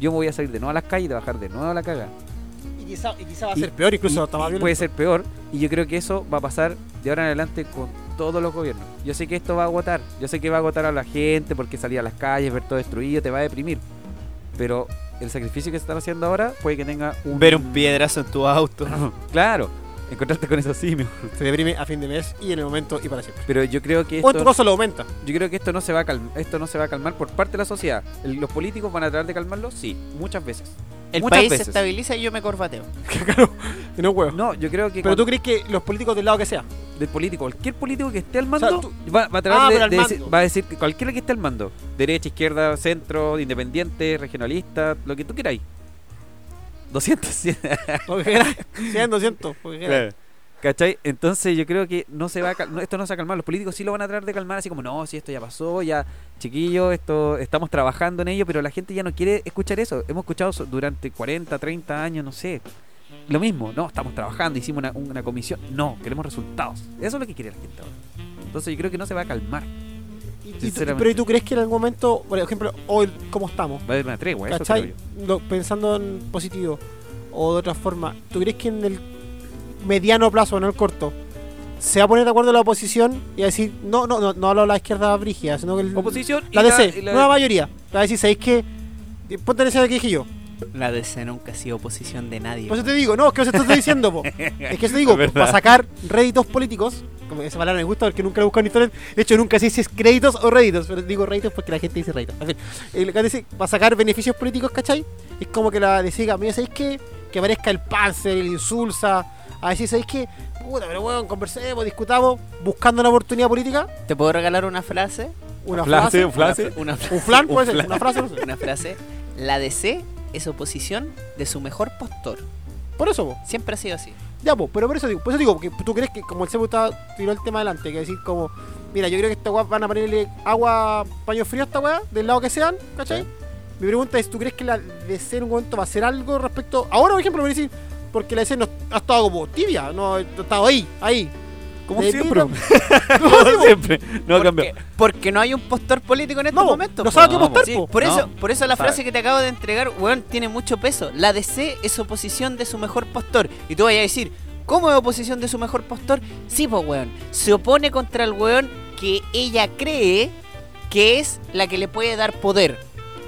yo me voy a salir de nuevo a las calles y bajar de nuevo a la caga. Y quizá, y quizá va a Y- ser peor, incluso Y- más puede ser peor y yo creo que eso va a pasar de ahora en adelante con todos los gobiernos. Yo sé que esto va a agotar, yo sé que va a agotar a la gente porque salir a las calles, ver todo destruido, te va a deprimir. Pero el sacrificio que se están haciendo ahora puede que tenga un... Ver un piedrazo en tu auto. claro, encontrarte con esos simios. Se deprime a fin de mes y en el momento y para siempre. Pero yo creo que O en tu esto, caso lo aumenta. yo creo que esto no se va a calmar, esto no se va a calmar por parte de la sociedad. El- los políticos van a tratar de calmarlo, sí, muchas veces. El Muchas país se estabiliza y yo me corbateo. claro. Y no huevo. No, yo creo que Pero cuando- tú crees que los políticos del lado que sea. del político, cualquier político que esté al sea, mando, tú- va, va a tratar Ah, de, pero al de decir, mando. va a decir que cualquiera que esté al mando, derecha, izquierda, centro, independiente, regionalista, lo que tú queráis. 200, 100. Lo que quieras. 100, 200. Lo que quieras. Claro. ¿Cachai? Entonces yo creo que no se va a cal- no, esto no se va a calmar. Los políticos sí lo van a tratar de calmar, así como, no, si esto ya pasó, ya, chiquillos, esto estamos trabajando en ello, pero la gente ya no quiere escuchar eso. Hemos escuchado durante 40, 30 años, no sé. Lo mismo, no, estamos trabajando, hicimos una, una comisión. No, queremos resultados. Eso es lo que quiere la gente ahora. Entonces yo creo que no se va a calmar. Y- tú- pero ¿y tú crees que en algún momento, por ejemplo, hoy, ¿cómo estamos? Va a haber una tregua, eso creo ¿Cachai? yo. Lo- pensando en positivo o de otra forma, ¿tú crees que en el mediano plazo, no el corto, se va a poner de acuerdo la oposición y a decir, no, no, no, no hablo de la izquierda brígida, sino que el- Oposición la DC, la- nueva mayoría, va a decir, ¿sabéis qué? Eh, Ponte en ese que dije yo. La DC nunca ha sido oposición de nadie. Por eso te digo, no, es que eso te estoy diciendo, po. Es que eso te digo, para sacar réditos políticos, como esa palabra me gusta porque nunca la busco en internet. De hecho, nunca sé si es créditos o réditos, pero digo réditos porque la gente dice réditos. En fin, el para sacar beneficios políticos, ¿cachai? Es como que la DC diga, mira, ¿sabéis qué? Que aparezca el Panzer, el Insulsa, a decir, ¿sabéis qué? Puta, pero bueno, conversemos, discutamos, buscando una oportunidad política, ¿Te puedo regalar una frase? una Frase, un frase. Un flan, puede ser, una frase, no sé. una frase. La DC es oposición de su mejor postor. Por eso, po. Siempre ha sido así. Ya, pues, pero por eso digo, por eso digo, que tú crees que como el está, tiró el tema adelante, que decir como, mira, yo creo que esta weá van a ponerle agua, paño frío a esta weá, del lado que sean, ¿cachai? Sí. Mi pregunta es, ¿tú crees que la DC en un momento va a hacer algo respecto, ahora por ejemplo, me decir, porque la DC no ha estado como tibia, no ha estado ahí, ahí. Como De- siempre. Sí, po. siempre. No ha cambiado. porque no hay un postor político en estos No, momentos. no sabe qué postar, po. po. Por No. eso, por eso la Sabe. frase que te acabo de entregar, weón, tiene mucho peso. La DC es oposición de su mejor postor. Y tú vayas a decir, ¿Cómo es oposición de su mejor postor? Sí, pues, weón. Se opone contra el weón que ella cree que es la que le puede dar poder.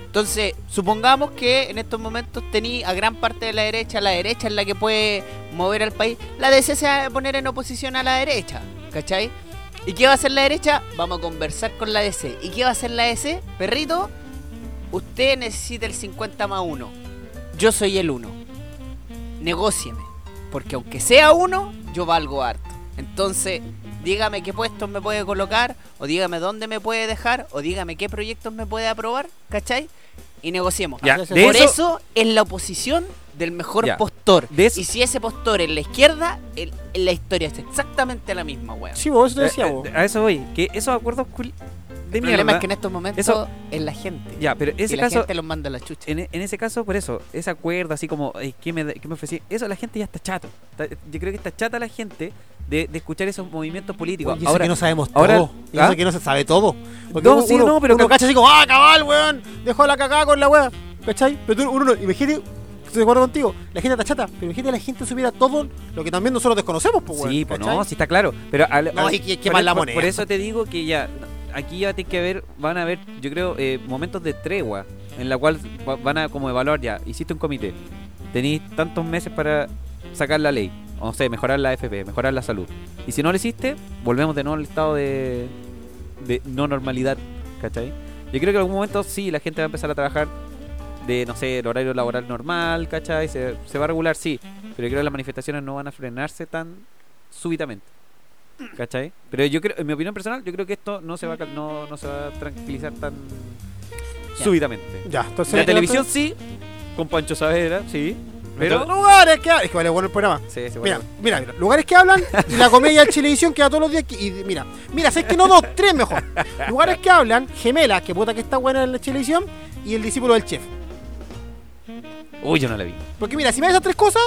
Entonces, supongamos que en estos momentos tení a gran parte de la derecha, la derecha es la que puede mover al país. La DC se va a poner en oposición a la derecha, ¿cachai? ¿Y qué va a hacer la derecha? Vamos a conversar con la DC. ¿Y qué va a hacer la DC? Perrito, usted necesita el 50 más 1. Yo soy el 1. Negócieme. Porque aunque sea uno, yo valgo harto. Entonces, dígame qué puestos me puede colocar, o dígame dónde me puede dejar, o dígame qué proyectos me puede aprobar, ¿cachai? Y negociemos. Ya, Por eso, eso, es la oposición del mejor Ya, postor. de eso- Y si ese postor es la izquierda, el- la historia es exactamente la misma, weón. Sí, vos, eso te decía, eh, vos. eh, a eso voy, que esos acuerdos cul- de el problema es que en estos momentos eso- es la gente. Ya, pero y ese la caso, gente los manda a la chucha. en, en ese caso, por eso, ese acuerdo así como, "Ey, ¿qué me, qué me ofrecí? Eso la gente ya está chato. Está- yo creo que está chata la gente de, de escuchar esos movimientos políticos. Y eso Ahora, que no sabemos ahora- todo. Y ¿Ah? eso que no se sabe todo. Porque No, uno, sí, no, pero uno cacha así como, ¡ah, cabal, weón! Dejó la cagada con la weá. ¿Cachai? Pero tú, uno no, imagínate, estoy de acuerdo contigo, la gente está chata, pero imagínate la gente supiera todo lo que también nosotros desconocemos, pues. Sí, pues no, sí está claro. Pero al- No, al- y que- que por, la por- moneda. por eso te digo que ya, aquí ya tiene que haber, van a haber, yo creo, eh, momentos de tregua en la cual va- van a como evaluar ya, hiciste un comité, tenéis tantos meses para sacar la ley, o no sé, mejorar la FP, mejorar la salud. Y si no lo hiciste, volvemos de nuevo al estado de, de no normalidad, ¿cachai? Yo creo que en algún momento sí, la gente va a empezar a trabajar de, no sé, el horario laboral normal, ¿cachai? Se, se va a regular, sí, pero yo creo que las manifestaciones no van a frenarse tan súbitamente. ¿Cachai? Pero yo creo, en mi opinión personal, yo creo que esto no se va a, cal- no, no se va a tranquilizar tan Ya. súbitamente. Ya, entonces. La televisión sí, con Pancho Saavedra, sí. Pero Pero. lugares que. Es que vale bueno el programa. Sí, sí, Mira, bueno. mira, mira, lugares que hablan y la comedia de Chilevisión que va todos los días. que- y mira, mira, ¿sabes que no dos? Tres mejor. Lugares que hablan, gemelas, que puta que está buena en la Chilevisión, y el discípulo del chef. Uy, yo no la vi. Porque mira, si me das esas tres cosas,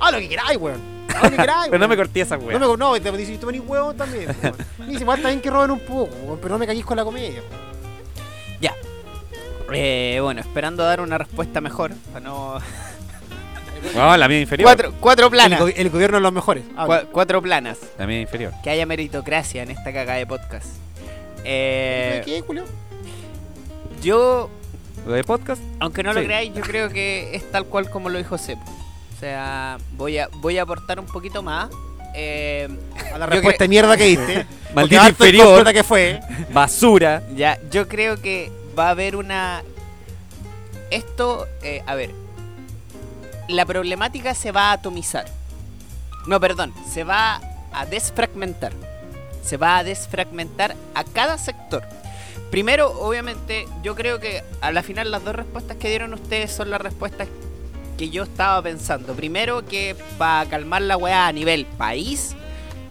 haz lo que queráis, weón. Haz lo que queráis. Pero no me weón. corté esa No, wea. me, no, te dices, tú venís huevón también. weón. Y dice, igual bien que roben un poco, weón, pero no me caguís con la comedia. weón. Eh, bueno, esperando dar una respuesta mejor. Para no... No, la mía inferior. Cuatro, cuatro El, planas. go- el gobierno es los mejores. Habla. Cua- cuatro planas. La mía inferior. Que haya meritocracia en esta cagada de podcast. Eh, ¿Qué, Julio? yo, Lo de podcast, aunque no lo Sí. creáis, yo creo que es tal cual como lo dijo Sepo. O sea, voy a, voy a aportar un poquito más. Eh, A la respuesta de mierda que diste. Maldito inferior. que fue. basura. Ya, yo creo que va a haber una... Esto, eh, a ver, la problemática se va a atomizar. No, perdón, se va a desfragmentar. Se va a desfragmentar a cada sector. Primero, obviamente, yo creo que a la final las dos respuestas que dieron ustedes son las respuestas que yo estaba pensando. Primero, que para calmar la weá a nivel país,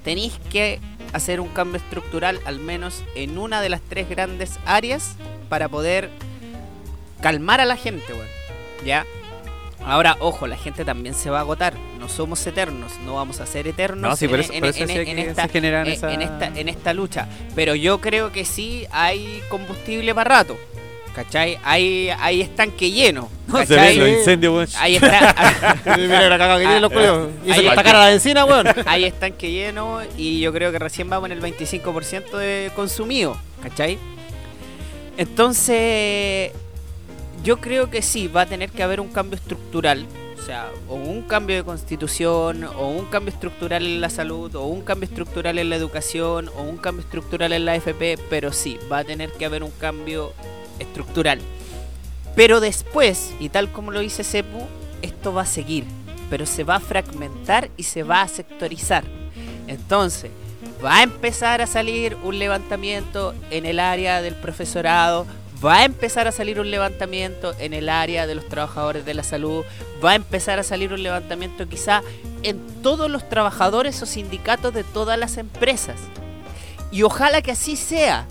tenéis que hacer un cambio estructural al menos en una de las tres grandes áreas para poder calmar a la gente, weón. ¿Ya? Ahora, ojo, la gente también se va a agotar. No somos eternos, no vamos a ser eternos No, en- esta, se lucha. Pero yo creo que sí hay combustible para rato. ¿Cachai? Hay, hay estanque lleno. Se ven los incendios, weón. Ahí está. Mira la caga que tienen los culios. Y que está está. cara la encina, weón. hay estanque lleno y yo creo que recién vamos en el 25% de consumido, ¿cachai? Entonces, yo creo que sí, va a tener que haber un cambio estructural, o sea, o un cambio de constitución, o un cambio estructural en la salud, o un cambio estructural en la educación, o un cambio estructural en la FP, pero sí, va a tener que haber un cambio estructural. Pero después, y tal como lo dice Cepu, esto va a seguir, pero se va a fragmentar y se va a sectorizar. Entonces, va a empezar a salir un levantamiento en el área del profesorado, va a empezar a salir un levantamiento en el área de los trabajadores de la salud, va a empezar a salir un levantamiento quizá en todos los trabajadores o sindicatos de todas las empresas. Y ojalá que así sea,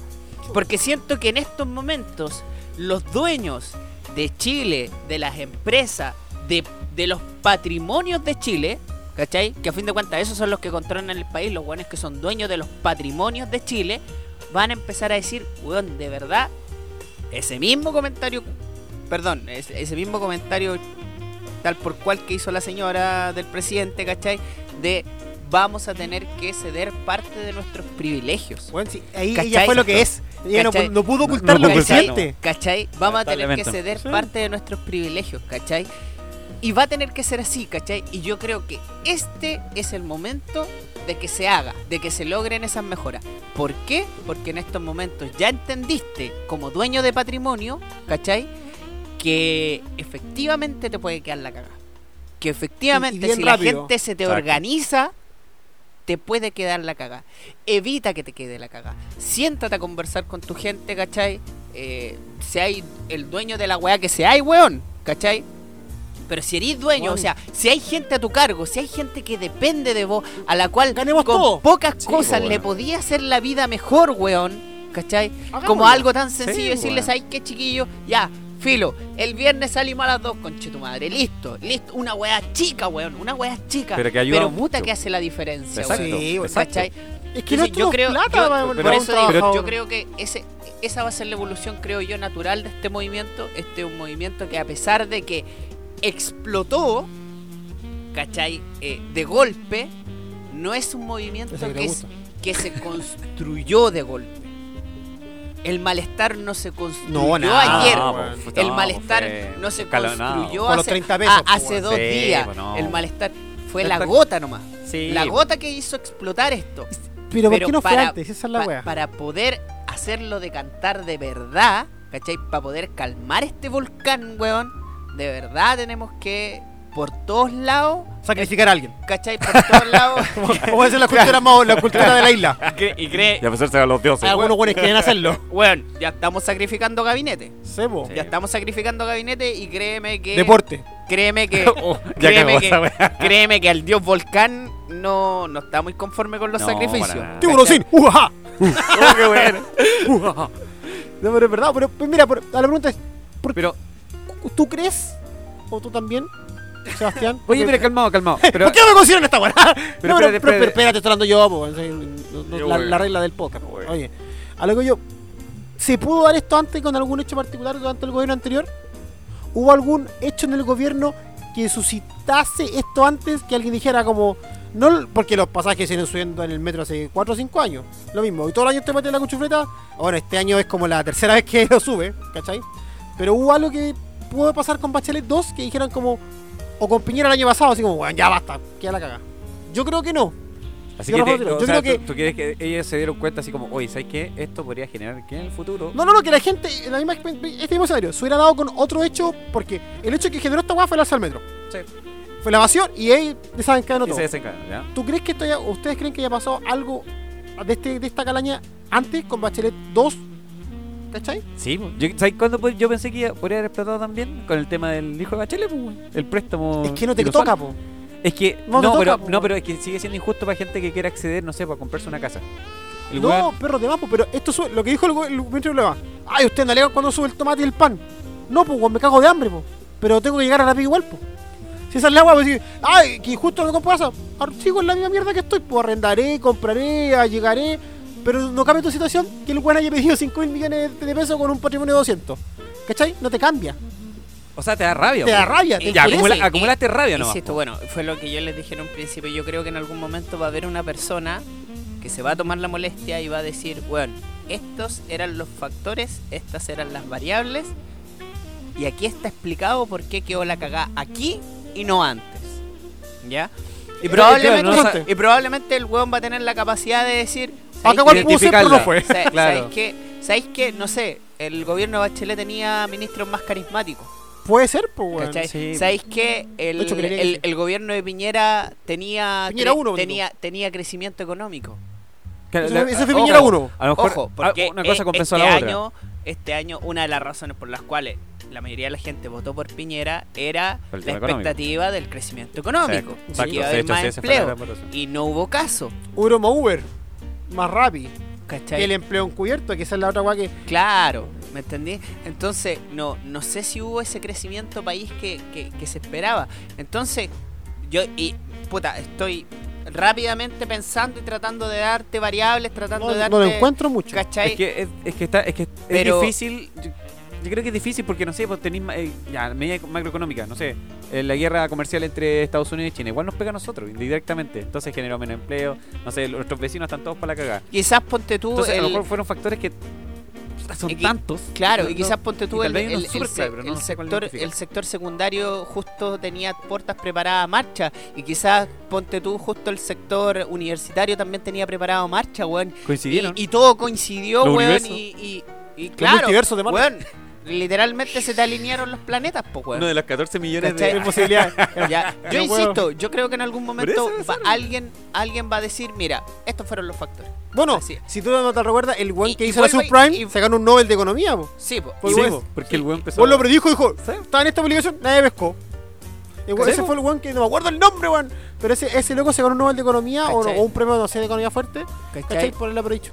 porque siento que en estos momentos los dueños de Chile, de las empresas, de, de los patrimonios de Chile, ¿cachai? Que a fin de cuentas esos son los que controlan el país, los buenos que son dueños de los patrimonios de Chile, van a empezar a decir, weón, de verdad, ese mismo comentario, perdón, ese, ese mismo comentario tal por cual que hizo la señora del presidente, ¿cachai? De vamos a tener que ceder parte de nuestros privilegios. Bueno, sí, ahí ¿Cachai? ella fue lo que es. Ella no, ¿Cachai? no pudo No- ocultar no lo que pudo ocultar, siente. ¿Cachai? Vamos a tener que ceder Sí. parte de nuestros privilegios, ¿cachai? Y va a tener que ser así, ¿cachai? Y yo creo que este es el momento de que se haga, de que se logren esas mejoras. ¿Por qué? Porque en estos momentos ya entendiste como dueño de patrimonio, ¿cachai? Que efectivamente te puede quedar la cagada. Que Y- y efectivamente si la gente se te Exacto. organiza, te puede quedar la cagada. Evita que te quede la cagada. Siéntate a conversar con tu gente, ¿cachai? Eh, si hay el dueño de la weá que sea, hay weón, ¿cachai? Pero si eres dueño, o sea, si hay gente a tu cargo, si hay gente que depende de vos, a la cual Ganemos con todo. pocas Sí, cosas le podía hacer la vida mejor, weón, ¿cachai? Como algo tan sencillo, Sí, decirles, weón. ay, qué chiquillo, ya, filo, el viernes salimos a las dos, conche tu madre, listo, listo, una weá chica, weón, una weá chica, Pero que ayuda puta mucho. que hace la diferencia, Exacto. weón, Sí, exacto. ¿cachai? Es que no yo creo, plata yo- para- por eso digo, yo creo que ese, esa va a ser la evolución, creo yo, natural de este movimiento. Este es un movimiento que a pesar de que explotó, ¿cachai? Eh, de golpe, no es un movimiento que se construyó de golpe. El malestar no se construyó No, nada, ayer. el malestar fue no se construyó hace, 30 pesos, a- hace dos Sí, días. no. El malestar fue la gota nomás. Sí, La gota que hizo explotar esto. Pero, ¿por qué no fue antes? Esa es la Pa- wea. para poder hacerlo decantar de verdad, ¿cachai? Para poder calmar este volcán, weón, de verdad tenemos que, por todos lados, Sacrificar a alguien. ¿cachai? Por todos lados. Como es la cultura, la cultura de la isla. y cree, Y a los dioses. Algunos buenos quieren hacerlo. weón, ya estamos sacrificando gabinete. Sebo. Sí. Ya estamos sacrificando gabinete y créeme que. Deporte. Créeme que. Oh, ya créeme, cagó que créeme que al dios volcán no, no está muy conforme con los No, sacrificios. sin. ¡Ujaja! Oh, qué bueno. ¡Ujaja! No, pero es verdad. Pero, pues mira, por- a la pregunta es: ¿por Pero, ¿tú crees? ¿O tú también, Sebastián? oye, pero calmado, calmado. Pero, ¿Por qué no me consideran esta weá? no, pero, espérate, pero, pero espérate. estoy hablando yo, po, no- Yo, la, regla del podcast. Oye, a lo que yo. ¿Se pudo dar esto antes con algún hecho particular durante el gobierno anterior? ¿Hubo algún hecho en el gobierno que suscitase esto antes que alguien dijera como. No, porque los pasajes se iban subiendo en el metro hace 4 o 5 años. Lo mismo. Y todo el año te meten la cuchufleta. Bueno, este año es como la tercera vez que lo sube, ¿cachai? Pero hubo algo que pudo pasar con Bachelet 2 que dijeran como. O con Piñera el año pasado, así como, bueno, ya basta, queda la caga. Yo creo que no. así yo que, te- yo sea, creo tú, que- tú quieres que ellos se dieron cuenta así como, oye, ¿sabes qué? Esto podría generar que en el futuro. No, no, no, que la gente, en la misma, este mismo escenario, se hubiera dado con otro hecho, porque el hecho que generó esta weá fue el alza al metro. Sí. Fue la evasión y ahí desencadenó Y todo. se desencadena, ¿ya? ¿Tú crees que esto haya- ustedes creen que haya pasado algo de, este, de esta calaña antes con Bachelet 2? ¿Cachai? Sí, yo, ¿sabes cuándo pues, yo pensé que iba- podría haber explotado también? Con el tema del hijo de Bachelet, pues, el préstamo. Es que no te toca, po. Es que, No no, toca, pero, po. no, pero es que sigue siendo injusto para gente que quiera acceder, no sé, para comprarse una casa. El No, weón- perro de más, po, pero esto sube, lo que dijo el, ministro de Problema. Ay, usted no alega cuando sube el tomate y el pan. No, pues, me cago de hambre, po. Pero tengo que llegar a la pica igual, po. Si esa es la agua, pues decir, ay, que justo no me compro casa. Ahora sigo en la misma mierda que estoy, pues arrendaré, compraré, llegaré. Pero no cambia tu situación que el weón haya pedido 5 mil millones de pesos con un patrimonio de 200. ¿Cachai? No te cambia. O sea, te da rabia. Te da rabia, te Ya, enfurece. acumula- acumulaste rabia, ¿no? Insisto, bueno, fue lo que yo les dije en un principio. Yo creo que en algún momento va a haber una persona que se va a tomar la molestia y va a decir, bueno, estos eran los factores, estas eran las variables, y aquí está explicado por qué quedó la cagada aquí y no antes. ¿Ya? Y probablemente, y probablemente el weón va a tener la capacidad de decir, Acá ¿sabéis igual pudo ser, pero no fue. Claro. ¿Sabéis que, ¿Sabéis que, no sé, el gobierno de Bachelet tenía ministros más carismáticos? Puede ser, pues. ¿Cachai? sí. ¿Sabéis que el, hecho, el, el gobierno de Piñera tenía, Piñera cre- uno, tenía, tenía crecimiento económico? Ese fue Piñera uno. A lo mejor Ojo, ah, porque una cosa e- compensó este a la otra. año, este año una de las razones por las cuales la mayoría de la gente votó por Piñera era la económico. expectativa del crecimiento económico. Exacto, que iba a haber más empleo. Y no hubo caso. Uber más Uber, más Rappi. ¿Cachai? El empleo encubierto, que esa es la otra weá que. Claro, ¿me entendí? Entonces, no, no sé si hubo ese crecimiento país que, que- que se esperaba. Entonces, yo, y puta, estoy rápidamente pensando y tratando de darte variables, tratando No, de no darte. lo encuentro mucho. ¿Cachai? Es que, es, es que está, es que Pero- es difícil. Yo creo que es difícil porque, no sé, pues tenéis eh, ya, medida macroeconómica, no sé, eh, la guerra comercial entre Estados Unidos y China, igual nos pega a nosotros, indirectamente. Entonces generó menos empleo, no sé, nuestros vecinos están todos para la cagada. Quizás ponte tú. Entonces, a lo mejor fueron factores que son que- tantos. Claro, No- y quizás ponte tú el, el- no sector, el sector secundario justo tenía puertas preparadas a marcha y quizás ponte tú justo el sector universitario también tenía preparado marcha, weón. Coincidieron. Y, y todo coincidió, weón, y, y, y claro, weón, literalmente se te alinearon los planetas, pues, weón. Uno de los 14 millones ¿Cachai? de... Hay posibilidad. Ya, yo No puedo. insisto, yo creo que en algún momento va- alguien, alguien va a decir, mira, estos fueron los factores. Bueno, Así si tú no te recuerdas, el weón que y hizo la subprime y- se ganó un Nobel de Economía, po. Sí, Sí, weón, po, porque el weón empezó... Vos lo predijo y dijo, estaba en esta publicación, nadie pescó. Ese po. fue el weón que no me acuerdo el nombre, weón. Pero ese, ese loco se ganó un Nobel de Economía o, un premio, no sé, de Economía fuerte. ¿Cachai? ¿Cachai? Por haberlo predicho.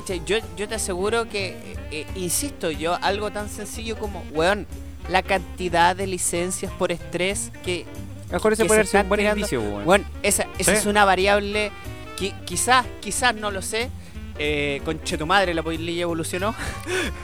¿Cachai? Yo, yo te aseguro que, eh, eh, insisto yo, algo tan sencillo como, weón, la cantidad de licencias por estrés que, mejor ese puede se ser un buen indicio, weón. weón, esa, esa Sí. es una variable que quizás, quizás no lo sé. Eh, conche tu madre, la polilla evolucionó.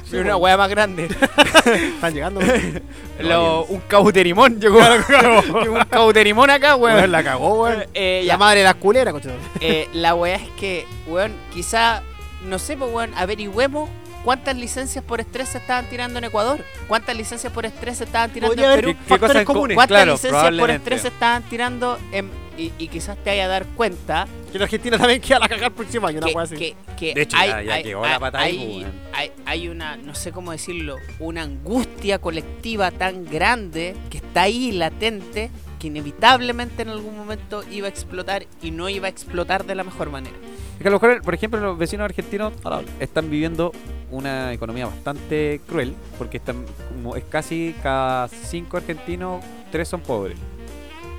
Sí, Pero una weá más grande. Están llegando. Lo- un cauterimón llegó. un cauterimón acá, weón. La cagó, weón. Eh, La ya, madre de las culeras, coche. eh, la weá es que, weón, quizá, no sé, pues, weón, averigüemos cuántas licencias por estrés se estaban tirando en Ecuador, cuántas licencias por estrés se estaban tirando Podría en Perú, ¿Qué- qué factores cosas comunes. cuántas Claro, licencias por estrés se estaban tirando en, y, y quizás te vaya a dar cuenta Que la Argentina también queda la cagar el próximo año, una que, weá así. que- que De hecho, hay, ya- ya hay- quedó la hay- pata ahí, hay- pues, hay- hay una, no sé cómo decirlo, una angustia colectiva tan grande que está ahí latente que inevitablemente en algún momento iba a explotar y no iba a explotar de la mejor manera. Es que a lo mejor, por ejemplo, los vecinos argentinos están viviendo una economía bastante cruel, porque están como es casi cada cinco argentinos, tres son pobres.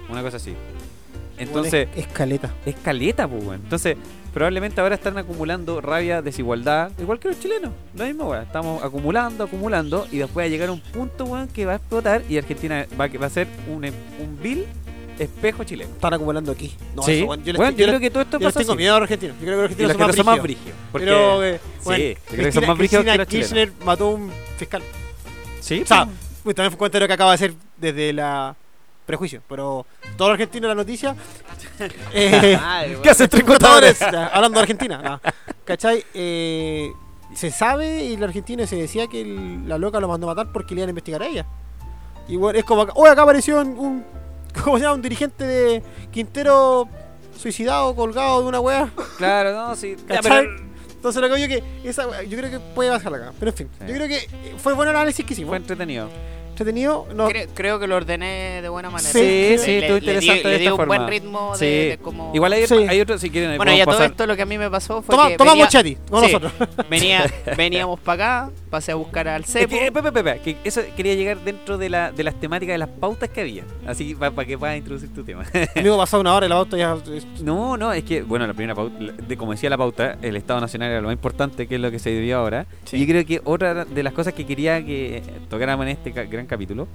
Una cosa así. Entonces, escaleta. es caleta, pues, weón. Entonces, probablemente ahora están acumulando rabia, desigualdad, igual que los chilenos. Lo mismo, weón. Estamos acumulando, acumulando, y después va a llegar un punto, weón, que va a explotar y Argentina va, a- va a ser un, un vil espejo chileno. Están acumulando aquí. No, sí, eso, weón, yo les, yo yo les- creo que todo esto yo pasa tengo así. miedo a los argentinos. Yo creo que argentinos argentinos son más brígidos. Porque... Pero, eh, bueno, sí, yo creo que son Cristina- más brígidos que Cristina los chilenos. Kirchner mató a un fiscal. Sí, O sea, pues. También fue un comentario que acaba de hacer desde la prejuicio, pero todos los argentinos en la noticia. eh, Madre, ¿Qué hacen tres contadores? contadores? Ya, hablando de Argentina. no. ¿Cachai? Eh, se sabe y la Argentina se decía que el- la loca lo mandó a matar porque le iban a investigar a ella. Y bueno, es como acá, hoy acá apareció un, ¿cómo se llama? Un dirigente de Quintero suicidado, colgado de una wea. Claro, no, sí. Ya, ¿Cachai? pero Entonces lo que yo que esa yo creo que puede bajar acá. Pero en fin, Sí. yo creo que fue buen análisis que hicimos. fue entretenido. Entretenido. No, Creo, creo que lo ordené de buena manera. Sí, sí, le- estuvo le di- interesante de Le di esta un buen ritmo de, Sí. de cómo... Igual hay, Sí. hay otro, si quieren, Bueno, y a todo esto lo que a mí me pasó fue toma, que tomamos venía- Chati con Sí. nosotros. venía, veníamos para acá, pasé a buscar al Es cepo. que, eh, pepe, pepe, que eso quería llegar dentro de, la, de las temáticas de las pautas que había. Así para que puedas introducir tu tema. Amigo, pasado una hora y la auto ya. No, no, es que, bueno, la primera pauta, de, como decía la pauta, el Estado Nacional era lo más importante, que es lo que se vivió ahora. Sí. Y yo creo que otra de las cosas que quería que tocáramos en este gran capítulo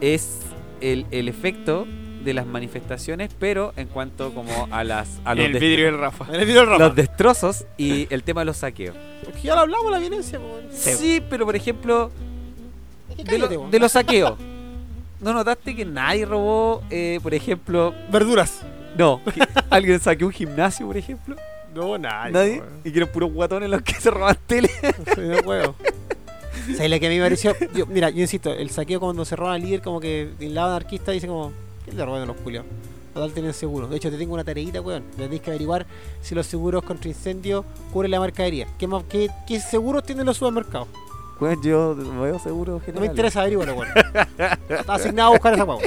es el, el efecto de las manifestaciones, pero en cuanto como a las a los, el des- vidrio del Rafa. En el video del Rafa. los destrozos y el tema de los saqueos. Porque ya lo hablamos la violencia, po. Sí, pero por ejemplo, de, lo- de los saqueos. ¿No notaste que nadie robó, eh, por ejemplo, Verduras. no, alguien saqueó un gimnasio, por ejemplo? No, nadie. Nadie. Y que eran puros guatones los que se roban tele. Sí, no puedo. ¿Sabes lo que a mí me pareció? Yo- mira, yo insisto, el saqueo cuando se roba al líder, como que del lado anarquista dice como, ¿qué le roban a los culiados? Total tienen seguro. De hecho, te tengo una tareita, weón. Tenéis que averiguar si los seguros contra incendio cubren la mercadería. ¿Qué, más, qué, qué seguros tienen los supermercados? Bueno, yo veo seguro No me interesa averiguarlo, weón. Está asignado a buscar esa weón.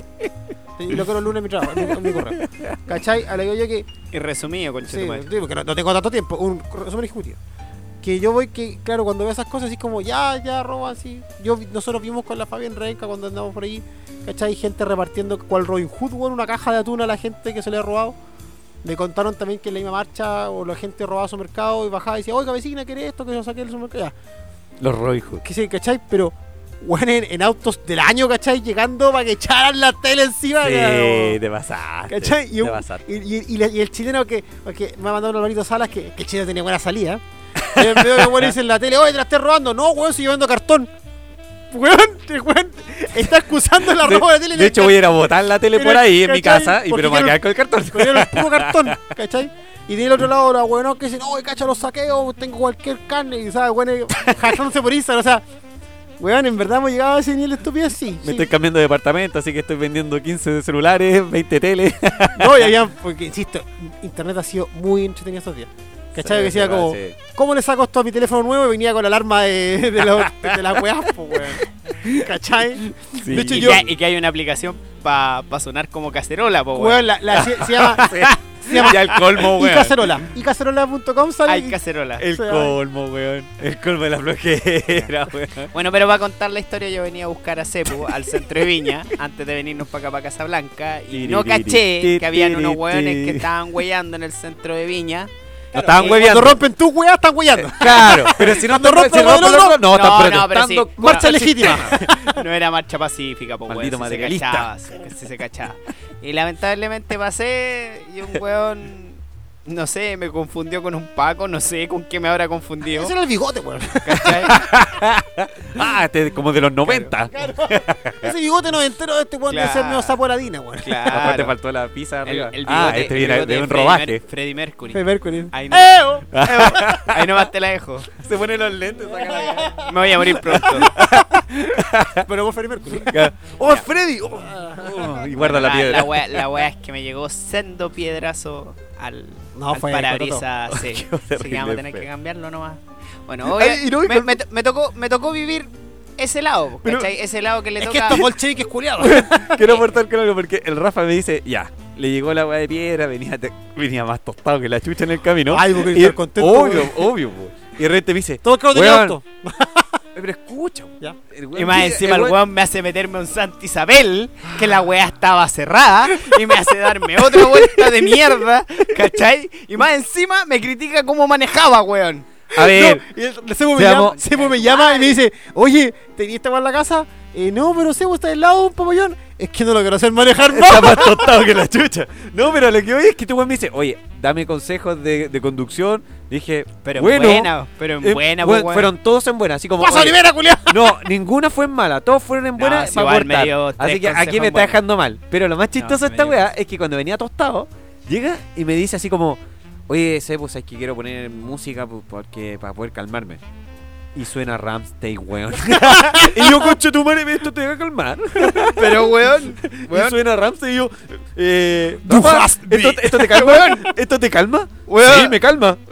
Y lo quiero el lunes en mi trabajo, en mi, en mi correo. ¿Cachai? A lo que yo que Y resumido, madre. sí, porque no, no tengo tanto tiempo. Un resumen ejecutivo. Que yo voy que, claro, cuando veo esas cosas así como, ya, ya, roban, así. Yo, nosotros vimos con la Fabián Renca cuando andamos por ahí, ¿cachai? Gente repartiendo cual Robin Hood, weón, una caja de atún a la gente que se le ha robado. Me contaron también que en la misma marcha o la gente robaba su mercado y bajaba y decía, oiga, vecina, ¿quiere esto? Que yo saqué del supermercado. Ya. Los Robin Hood. Que sí, ¿cachai? Pero, weón, en, en autos del año, ¿cachai? Llegando para que echaran la tele encima. Sí, claro. te pasaste. ¿Cachai? Y, Te pasaste. y, y- y el chileno que, que me ha mandado un Alvarito Salas que, que el chileno tenía buena salida. Y veo que bueno dice en la tele, oye, te la estás robando. No, weón, si yo vendo cartón. weón, el weón está excusando la De, ropa de la tele. de el hecho, voy a ir a botar la tele por ahí en mi casa, y pero me voy a quedar con el cartón. Con el puro cartón, ¿cachai? Y tiene el otro lado la weón que dice, no, cacha los saqueos, tengo cualquier carne, y sabes, weón, jajándose por Instagram, o sea, weón, en verdad hemos llegado a ese nivel de estupidez, sí. Me sí. estoy cambiando de departamento, así que estoy vendiendo 15 celulares, 20 teles. No, y habían, porque insisto, internet ha sido muy entretenido estos días. ¿Cachai? que decía como, Sí. ¿cómo le saco esto a mi teléfono nuevo? Y venía con la alarma de, de, los- de las weas, po, weón. ¿Cachai? Sí. De hecho, Y, yo- que, y que hay una aplicación para sonar como cacerola, po, weón. Weón, la, la- se, se llama, se llama Ya el colmo, y weón. cacerola. Y cacerola.com sale. Hay y- cacerola. El Sí, colmo, weón. El colmo de la flojera, weón. Bueno, pero para contar la historia, yo venía a buscar a Cepu al centro de Viña antes de venirnos para acá, para Casablanca. Y no caché que habían unos hueones que estaban huellando en el centro de Viña. No estaban y- hueveando. Cuando rompen tu weas, están weyando. Claro, pero si no están rompen si no, están no, no, pero protestando. Marcha legítima. No era marcha pacífica, pues, Maldito se cachaba, si se cachaba. Y lamentablemente pasé y un weón, no sé, me confundió con un Paco, no sé con qué me habrá confundido. Ese era el bigote, weón. Ah, este como de los 90. Ese bigote noventero de este weón debe ser Claro. medio sapo de harina, weón. Aparte Claro. faltó la pizza arriba. el ah, bigote- este el viene de un rodaje. Mer- Freddie Mercury. Fue Mercury. Ahí no, ¡Eo! ahí nomás te la dejo. Se pone los lentes. Me voy a morir pronto. Pero vos Freddie Mercury. ¡Oh, Freddy! Oh, oh, y guarda la Ah, piedra. La wea, la wea es que me llegó sendo piedrazo al, No, al fue parabrisas. Sí. Así que vamos a tener que cambiarlo nomás. Bueno, oye, Ay, y no, me, me to- me tocó, me tocó vivir ese lado, Pero- ¿cachai? Ese lado que le Es que toca. estos bolcheviques culiados. Quiero aportar con algo porque el Rafa me dice, ya, le llegó la weá de piedra, venía, te- venía más tostado que la chucha en el camino. Ay, porque y estar contento. obvio, obvio, po. Y de repente me dice, Todo claro de Weón. auto. Pero escucha, Ya. el weón Y más encima el weón- weón me hace meterme un Santa Isabel, que la weá estaba cerrada, y me hace darme otra vuelta de mierda, ¿cachai? Y más encima me critica cómo manejaba, weón. A ver, No, y el Sebo me, llama, Sebo me llama y me dice, oye, ¿tenías esta en la casa? Eh, no, pero Sebo está del lado de un papayón. Es que no lo quiero hacer manejar está más. más tostado que la chucha. No, pero lo que voy es que tu weón me dice, oye, dame consejos de, de conducción. Dije, Pero en bueno, buena, pero en eh, buena, pues, weón. fueron todos en buena, así como... ¡Pasa Olivera, culiao! No, ninguna fue en mala, todos fueron en buena No, si para cortar. Así que aquí me está dejando mal. Pero lo más chistoso de esta weá es que cuando venía tostado, llega y me dice así como, oye, sé, pues es que quiero poner música porque para poder calmarme. Y suena Ramstein, weón. y yo, concho tu madre, esto te va a calmar. Pero, weón, Y suena Ramstein y yo, eh, me. ¿esto, ¿esto te calma? ¿Esto te calma? Weón. Sí, me calma.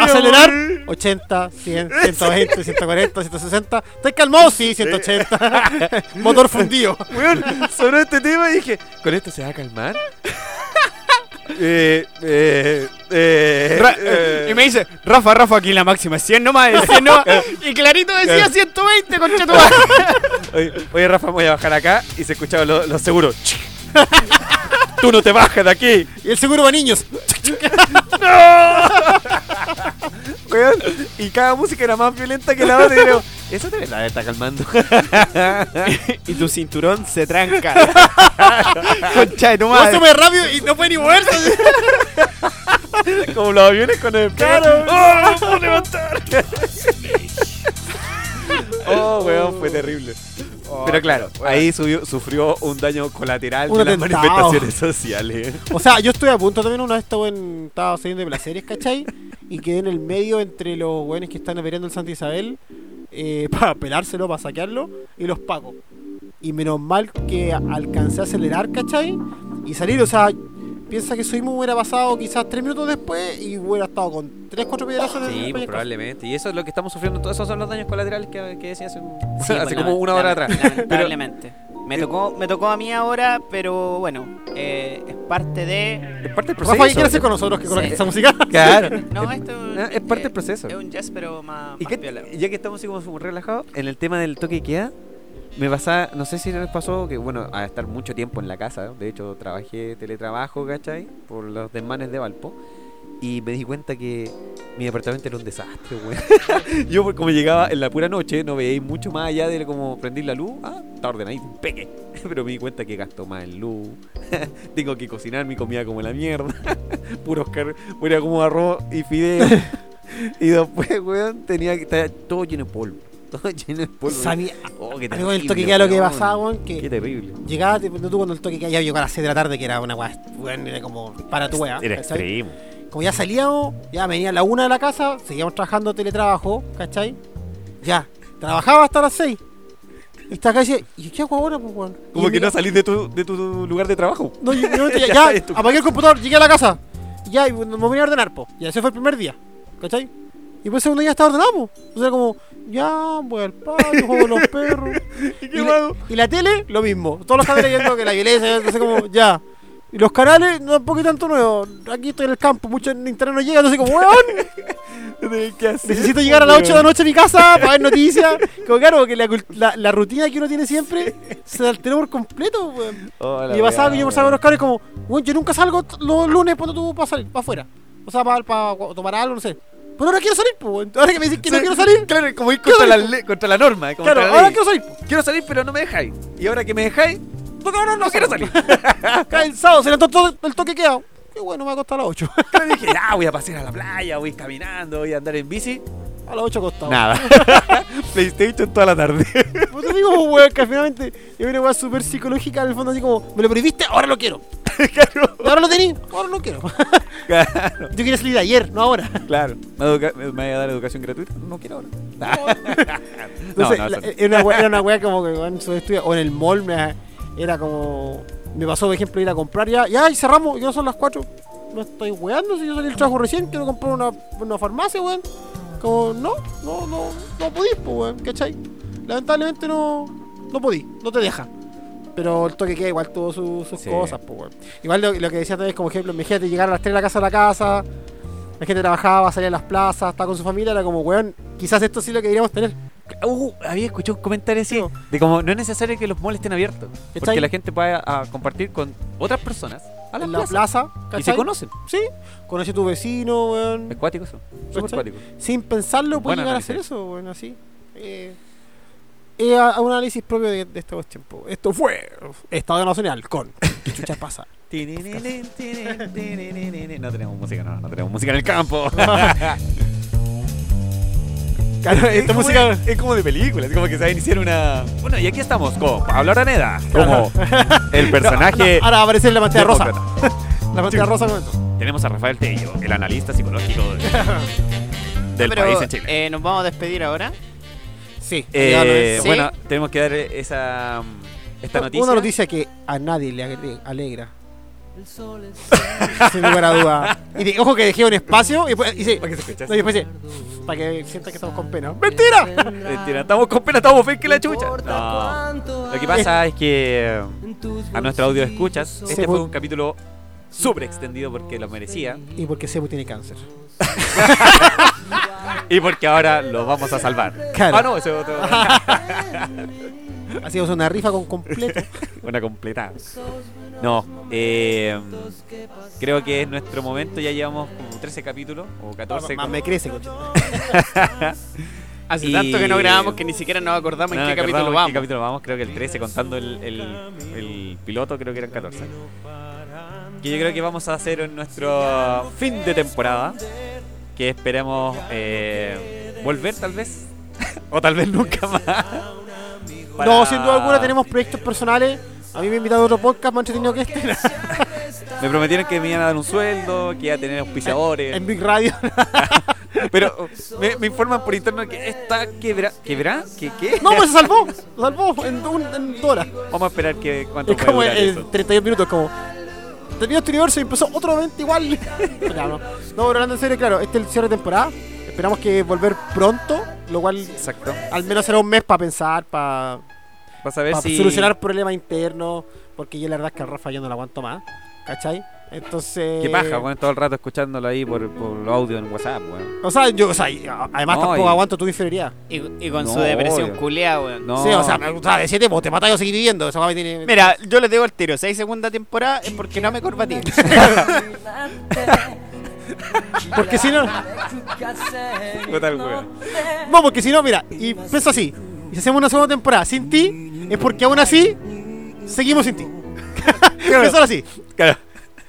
Acelerar morir. 80, 100, 120, 140, 160. ¿Estás calmado? Sí, 180. Motor fundido. Weón, sonó este tema y dije, ¿con esto se va a calmar? Eh, eh, eh, Ra- eh, y me dice, Rafa, Rafa, aquí la máxima es 100 nomás, es 100 nomás. Y clarito decía 120, concha tu oye, oye, Rafa, voy a bajar acá y se escuchaban los, los seguros. Tú no te bajas de aquí. Y el seguro para niños. Weón. Y cada música era más violenta que la otra. Y digo, eso te la está calmando. Y tu cinturón se tranca. concha de tu madre. súper rápido y no puede ni moverse. Como los aviones con el Claro. ¡Oh, no puedo levantar! oh, weón, fue terrible. Pero claro, ahí subió- sufrió un daño colateral Un de las manifestaciones sociales. O sea, yo estuve a punto también una vez en, estaba saliendo de placeres, ¿cachai? Y quedé en el medio entre los güeyes que están operando el Santa Isabel eh, para pelárselo, para saquearlo, y los pacos. Y menos mal que alcancé a acelerar, ¿cachai? Y salir, o sea, piensa que eso mismo hubiera pasado quizás tres minutos después y hubiera estado con tres, cuatro piedrazos en el Sí, pues probablemente. Y eso es lo que estamos sufriendo. Todos esos son los daños colaterales que, que decía hace, un- Sí, hace como una hora atrás. Lamentablemente. Me tocó, me tocó a mí ahora, pero bueno, eh, es parte de. es parte del proceso. Rafa, ¿qué quieres hacer con nosotros que con Sí. esa música? Claro. No, esto Eh, es parte del proceso. Es un jazz, pero más. ¿Y más qué- piola. ya que estamos así como súper relajados, en el tema del toque de queda, me pasaba, no sé si les pasó que, bueno, a estar mucho tiempo en la casa, de hecho trabajé teletrabajo, ¿cachai? Por los desmanes de Valpo. Y me di cuenta que mi departamento era un desastre, güey. Yo, como llegaba en la pura noche, no veía mucho más allá de como prender la luz. Ah, está ordenadito, peque. Pero me di cuenta que gasto más en luz. Tengo que cocinar mi comida como la mierda. Puros car... Era como arroz y fideos. Y después, weón, tenía que estar todo lleno de polvo. Todo lleno de polvo. Sabía- Oh, qué con el terrible, toque queda lo que pasaba, weón, que Qué terrible. llegaba, te- tú cuando el toque queda ya llegó a las 6 de la tarde, que era una weá, era como para tu weá. Era ¿cachai? extremo. Como ya salíamos, ya venía a la una de la casa, seguíamos trabajando teletrabajo, ¿cachai? Ya, trabajaba hasta las 6. Y esta calle, ¿y qué hago ahora, pues, weón? Como que mira- no salís de tu, de tu lugar de trabajo. No, yo, yo- ya, Ya ya, apagué el computador, llegué a la casa. Ya, y me voy a ordenar, po. Y ese fue el primer día, ¿cachai? Y pues el segundo día estaba ordenado. O sea, como, ya, voy al patio, juego con los perros. ¿Y y, la, y la tele, lo mismo. Todos los canales viendo que la violencia, entonces como, ya. Y los canales, no un poquito tanto nuevo. Aquí estoy en el campo, mucho en internet no llega, entonces como, weón, ¿Qué necesito llegar a las 8 de la noche a mi casa para ver noticias. Como claro, que la, la, la rutina que uno tiene siempre se alteró por completo, weón. Y pasaba que yo pasaba con los cabros como, weón, yo nunca salgo los lunes cuando tú vas a salir, para afuera. O sea, para, tomar algo, no sé. Pero ahora quiero salir, pues. Ahora que me dicen que no quiero salir, Claro, como ir contra la, le- contra la norma. eh, contra claro, la ahora quiero salir. po. Quiero salir, pero no me dejáis. Y ahora que me dejáis, No, no, no, no quiero salir. Cae el sábado, se levantó todo el toque queda. Qué bueno, me va a costar a las 8. Claro, dije, ya, voy a pasear a la playa, voy caminando, voy a andar en bici. A las 8 costado. Nada. PlayStation toda la tarde. Pues te digo, weón, que finalmente es una weá súper psicológica en el fondo, así como, me lo prohibiste, ahora lo quiero. claro. Ahora lo tení, ahora lo quiero. Claro. Yo quería salir ayer, no ahora. Claro. ¿Me, va a dar educación gratuita? No quiero ahora. no, no, la- no. era, una weá, era una weá como que weón, su estudio, o en el mall me, era como. Me pasó, por ejemplo, ir a comprar ya. Ya, y cerramos, ya son las 4. No estoy weando, si yo salí del trabajo recién, quiero comprar una, una farmacia, weón. Como, no, no, no, no podís, pues, weón, ¿cachai? Lamentablemente no, no podí, no te deja. Pero el toque queda igual tuvo su- sus Sí. cosas, pues, weón. Igual lo, lo que decía también, como ejemplo, imagínate llegar a las 3 de la casa a la casa, la gente trabajaba, salía a las plazas, estaba con su familia, era como, weón, quizás esto sí lo que deberíamos tener. Uh, había escuchado un comentario así. Sí. De como no es necesario que los malls estén abiertos. Porque ¿Cachai? la gente puede a, compartir con otras personas a la en la plaza. plaza, y ¿cachai? se conocen. Sí, conoce a tu vecino, weón. Es cuático eso. Súper ¿Cachai? cuático. Sin pensarlo, puede llegar a análisis. hacer eso, weón, así. Eh, eh, a, a un análisis propio de, de tiempos. Esto fue Estado Nacional con ¿Qué chucha pasa? No tenemos música, no, no tenemos música en el campo. Claro, es, esta como música. de, es como de película, es como que se va a iniciar una. Bueno, y aquí estamos con Pablo Araneda, como el personaje. No, ahora va a aparecer la pantalla rosa. La pantalla rosa con esto. Tenemos a Rafael Tello, el analista psicológico de- del Pero, país en Chile. eh, nos vamos a despedir ahora. Sí. Eh. Bueno, tenemos que dar esa esta noticia. Una noticia que a nadie le agre- alegra. Sin lugar a duda. Y de- ojo que dejé un espacio y después, y sí, Para que se escuche. no, y después sí, para que sienta que estamos con pena. ¡Mentira! Mentira, estamos con pena, estamos fe que la chucha. No. Lo que pasa es que a nuestro audio escuchas, este fue fu- un capítulo súper extendido porque lo merecía Y porque Sebo tiene cáncer. y porque ahora lo vamos a salvar. Claro. Ah, no, ese es otro. Hacíamos una rifa con completo. Una completa. No, eh, creo que es nuestro momento. Ya llevamos como 13 capítulos o 14. Más me crece, coche. Hace Y- tanto que no grabamos que ni siquiera nos acordamos No, en qué capítulo en vamos. qué capítulo vamos, creo que el 13, contando el, el, el piloto, creo que eran 14. Que yo creo que vamos a hacer en nuestro fin de temporada. Que esperemos eh, volver, tal vez. o tal vez nunca más. No, sin duda alguna tenemos proyectos personales. A mí me invitado a otro podcast más entretenido que este. Me prometieron que me iban a dar un sueldo, que iba a tener auspiciadores. en Big Radio. Pero me, me informan por interno que está quebra. ¿Quebra? ¿Qué? ¿Qué? No, pues se salvó. Se salvó en, un, en horas. Vamos a esperar que cuánto Es como en eso. 32 minutos, como. Terminó este universo y empezó otro evento igual. No, pero hablando en serio, claro, este es el cierre de temporada. Esperamos que volver pronto, lo cual Exacto. al menos será un mes para pensar, para Vas a ver si. solucionar problemas internos, porque yo la verdad es que al Rafa yo no lo aguanto más, ¿cachai? Entonces... Qué paja, bueno, todo el rato escuchándolo ahí por, por audio en WhatsApp, weón. O sea, yo, o sea, además No, tampoco y- aguanto tu inferioridad. Y, y con su depresión obvio. culiada, weón. No. Sí, o sea, me gusta de 7, pues te matas yo seguir viviendo. Esa tiene... Mira, yo les digo al tiro, si hay segunda temporada es porque no me corbateé. Porque si no... Weón. No, porque si no, mira, y pienso así. Y si hacemos una segunda temporada sin ti, es porque aún así seguimos sin ti. Pensar así. Claro.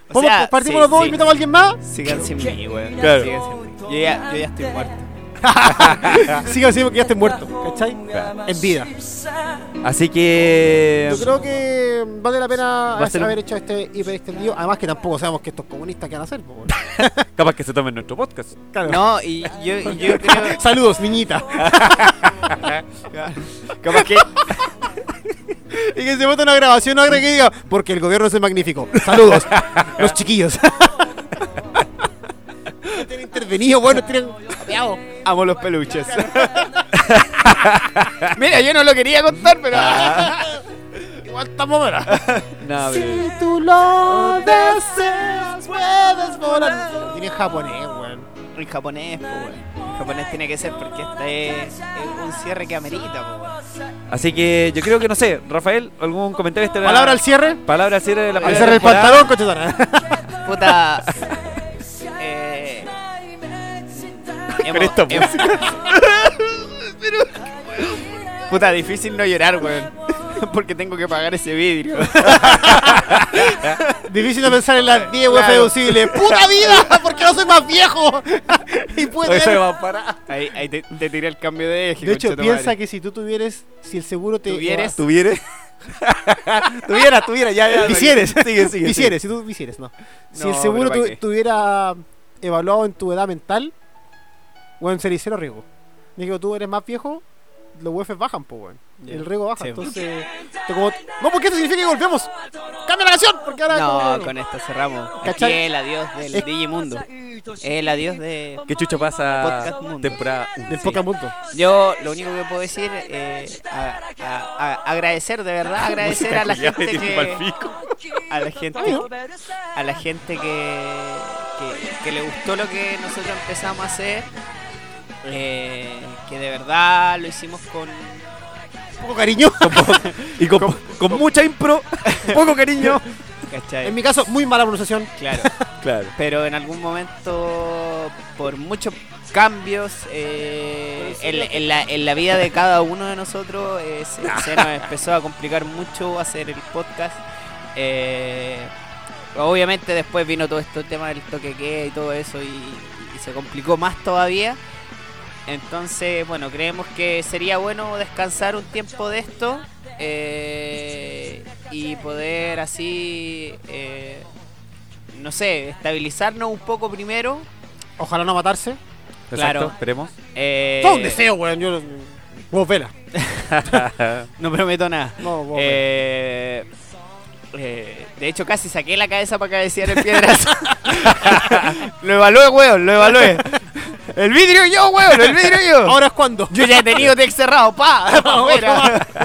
O Vamos, sea, partimos sí, los dos, sí. invitamos a alguien más. Sigan sin mí, weón. Claro. Sigan sin mí. Yo ya, yo ya estoy muerto. Sigan así porque ya estés muerto, ¿cachai? En vida. Así que. Yo creo que vale la pena un- haber hecho este hiper extendido. Además que tampoco sabemos que estos comunistas que van a hacer. Capaz que se tomen nuestro podcast. Claro. No, y yo, y yo creo. Saludos, niñita. Como que. y que se meta una grabación ahora que diga, porque el gobierno es el magnífico. Saludos, los chiquillos. Tienen intervenido, bueno, tienen apeado. Amo los peluches. Mira, yo no lo quería contar, pero. Igual estamos ahora. No, Si tú lo deseas, puedes volar. Tiene en japonés, weón. En japonés, pues, weón. En japonés tiene que ser porque este es, es un cierre que amerita, pues, weón. Así que yo creo que no sé, Rafael, algún comentario este Palabra al cierre. Palabra al cierre de la Al cierre el temporada. pantalón, cochetona. Puta. Hemos- esta hemos- Puta, difícil no llorar, weón. Porque tengo que pagar ese vidrio. Difícil de pensar en las 10 UF Claro. deducibles. ¡Puta vida! Porque no soy más viejo. y parar. Ahí, ahí te, te tiré el cambio de eje. De hecho, piensa que si tú tuvieras, si el seguro te. ¿Tuvieres? ¿Tuvieres? tuviera, tuviera, ya, ya. Visieres. Sigue, sigue. Visieres, si tú visieres, no. Si No, el seguro pero tuviera evaluado en tu edad mental, weón, sería cero riesgo. Digo, tú eres más viejo, los UF bajan, pues, weón. El riesgo baja, Sí. entonces. te como- no, porque esto significa que volvemos. ¡Cambia la canción! Porque ahora. No, como- con esto cerramos. El adiós del Es- Digimundo. El adiós de. ¿Qué chucho pasa Podcast Mundo. temporada Del Sí. mundo. Yo lo único que puedo decir es agradecer, de verdad, agradecer a la gente que. A la gente, a la gente que, que, que le gustó lo que nosotros empezamos a hacer. Eh, que de verdad lo hicimos con. Poco cariño. Y con, con mucha impro, poco cariño. ¿cachai? en mi caso, muy mala pronunciación. Claro. Claro. pero en algún momento por muchos cambios eh, en, en la, en la vida de cada uno de nosotros eh, se, se nos empezó a complicar mucho hacer el podcast Eh, obviamente después vino todo este tema del toque que y todo eso y, y se complicó más todavía entonces bueno creemos que sería bueno descansar un tiempo de esto eh, y poder así eh, no sé, estabilizarnos un poco primero. Ojalá no matarse. Exacto, Claro. esperemos. Eh, Todo un deseo, weón. Yo. Vos vela. No prometo nada. No, vos. Eh, eh, de hecho, casi saqué la cabeza para cabecear el piedrazo. lo evalué, weón, lo evalué. El vidrio yo, weón, el vidrio yo. Ahora es cuando. Yo ya he tenido text cerrado, pa, afuera.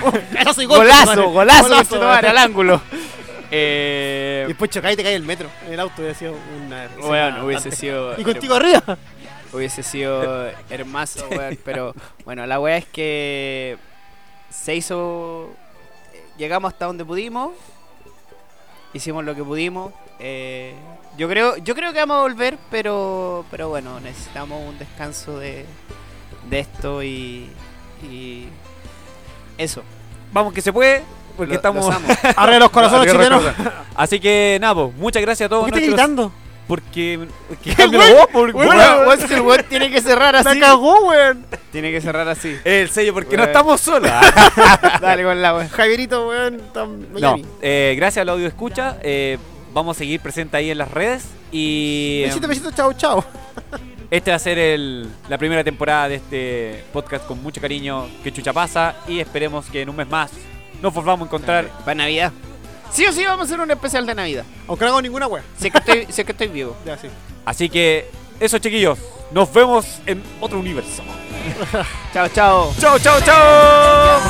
Golazo, golazo, Golazo, conchetumare, al ángulo. Y Eh, después chocáis y te cae el metro. En el auto hubiera sido una. Bueno, escena hubiese bastante- sido. Y contigo arriba. Hubiese sido hermoso, weón. Pero bueno, la weá es que se hizo. Llegamos hasta donde pudimos. Hicimos lo que pudimos. eh, yo creo, yo creo que vamos a volver, pero, pero bueno, necesitamos un descanso de, de esto y, y eso. Vamos que se puede, porque Lo- estamos. los. Arriba los corazones Arriba los chilenos. corazones. Así que nada, pues, muchas gracias a todos. ¿Por qué estás nuestros- gritando? Porque. que ¿Qué, la. Weón, el weón tiene que cerrar La así. cagó, weón. Tiene que cerrar así. El sello, porque no estamos solos. Dale con la weá. Javierito, weón. No, eh, gracias al audio escucha. eh, vamos a seguir presente ahí en las redes. Y. Besito, em, besito, chao, chao. Este va a ser el- la primera temporada de este podcast con mucho cariño que chucha pasa y esperemos que en un mes más nos volvamos a encontrar. Para Navidad. Sí o sí vamos a hacer un especial de Navidad. Aunque no hago ninguna. Si es que estoy, es que estoy vivo. Ya, sí. Así que eso chiquillos, nos vemos en otro universo. Chao, chao. Chao, chao, chao.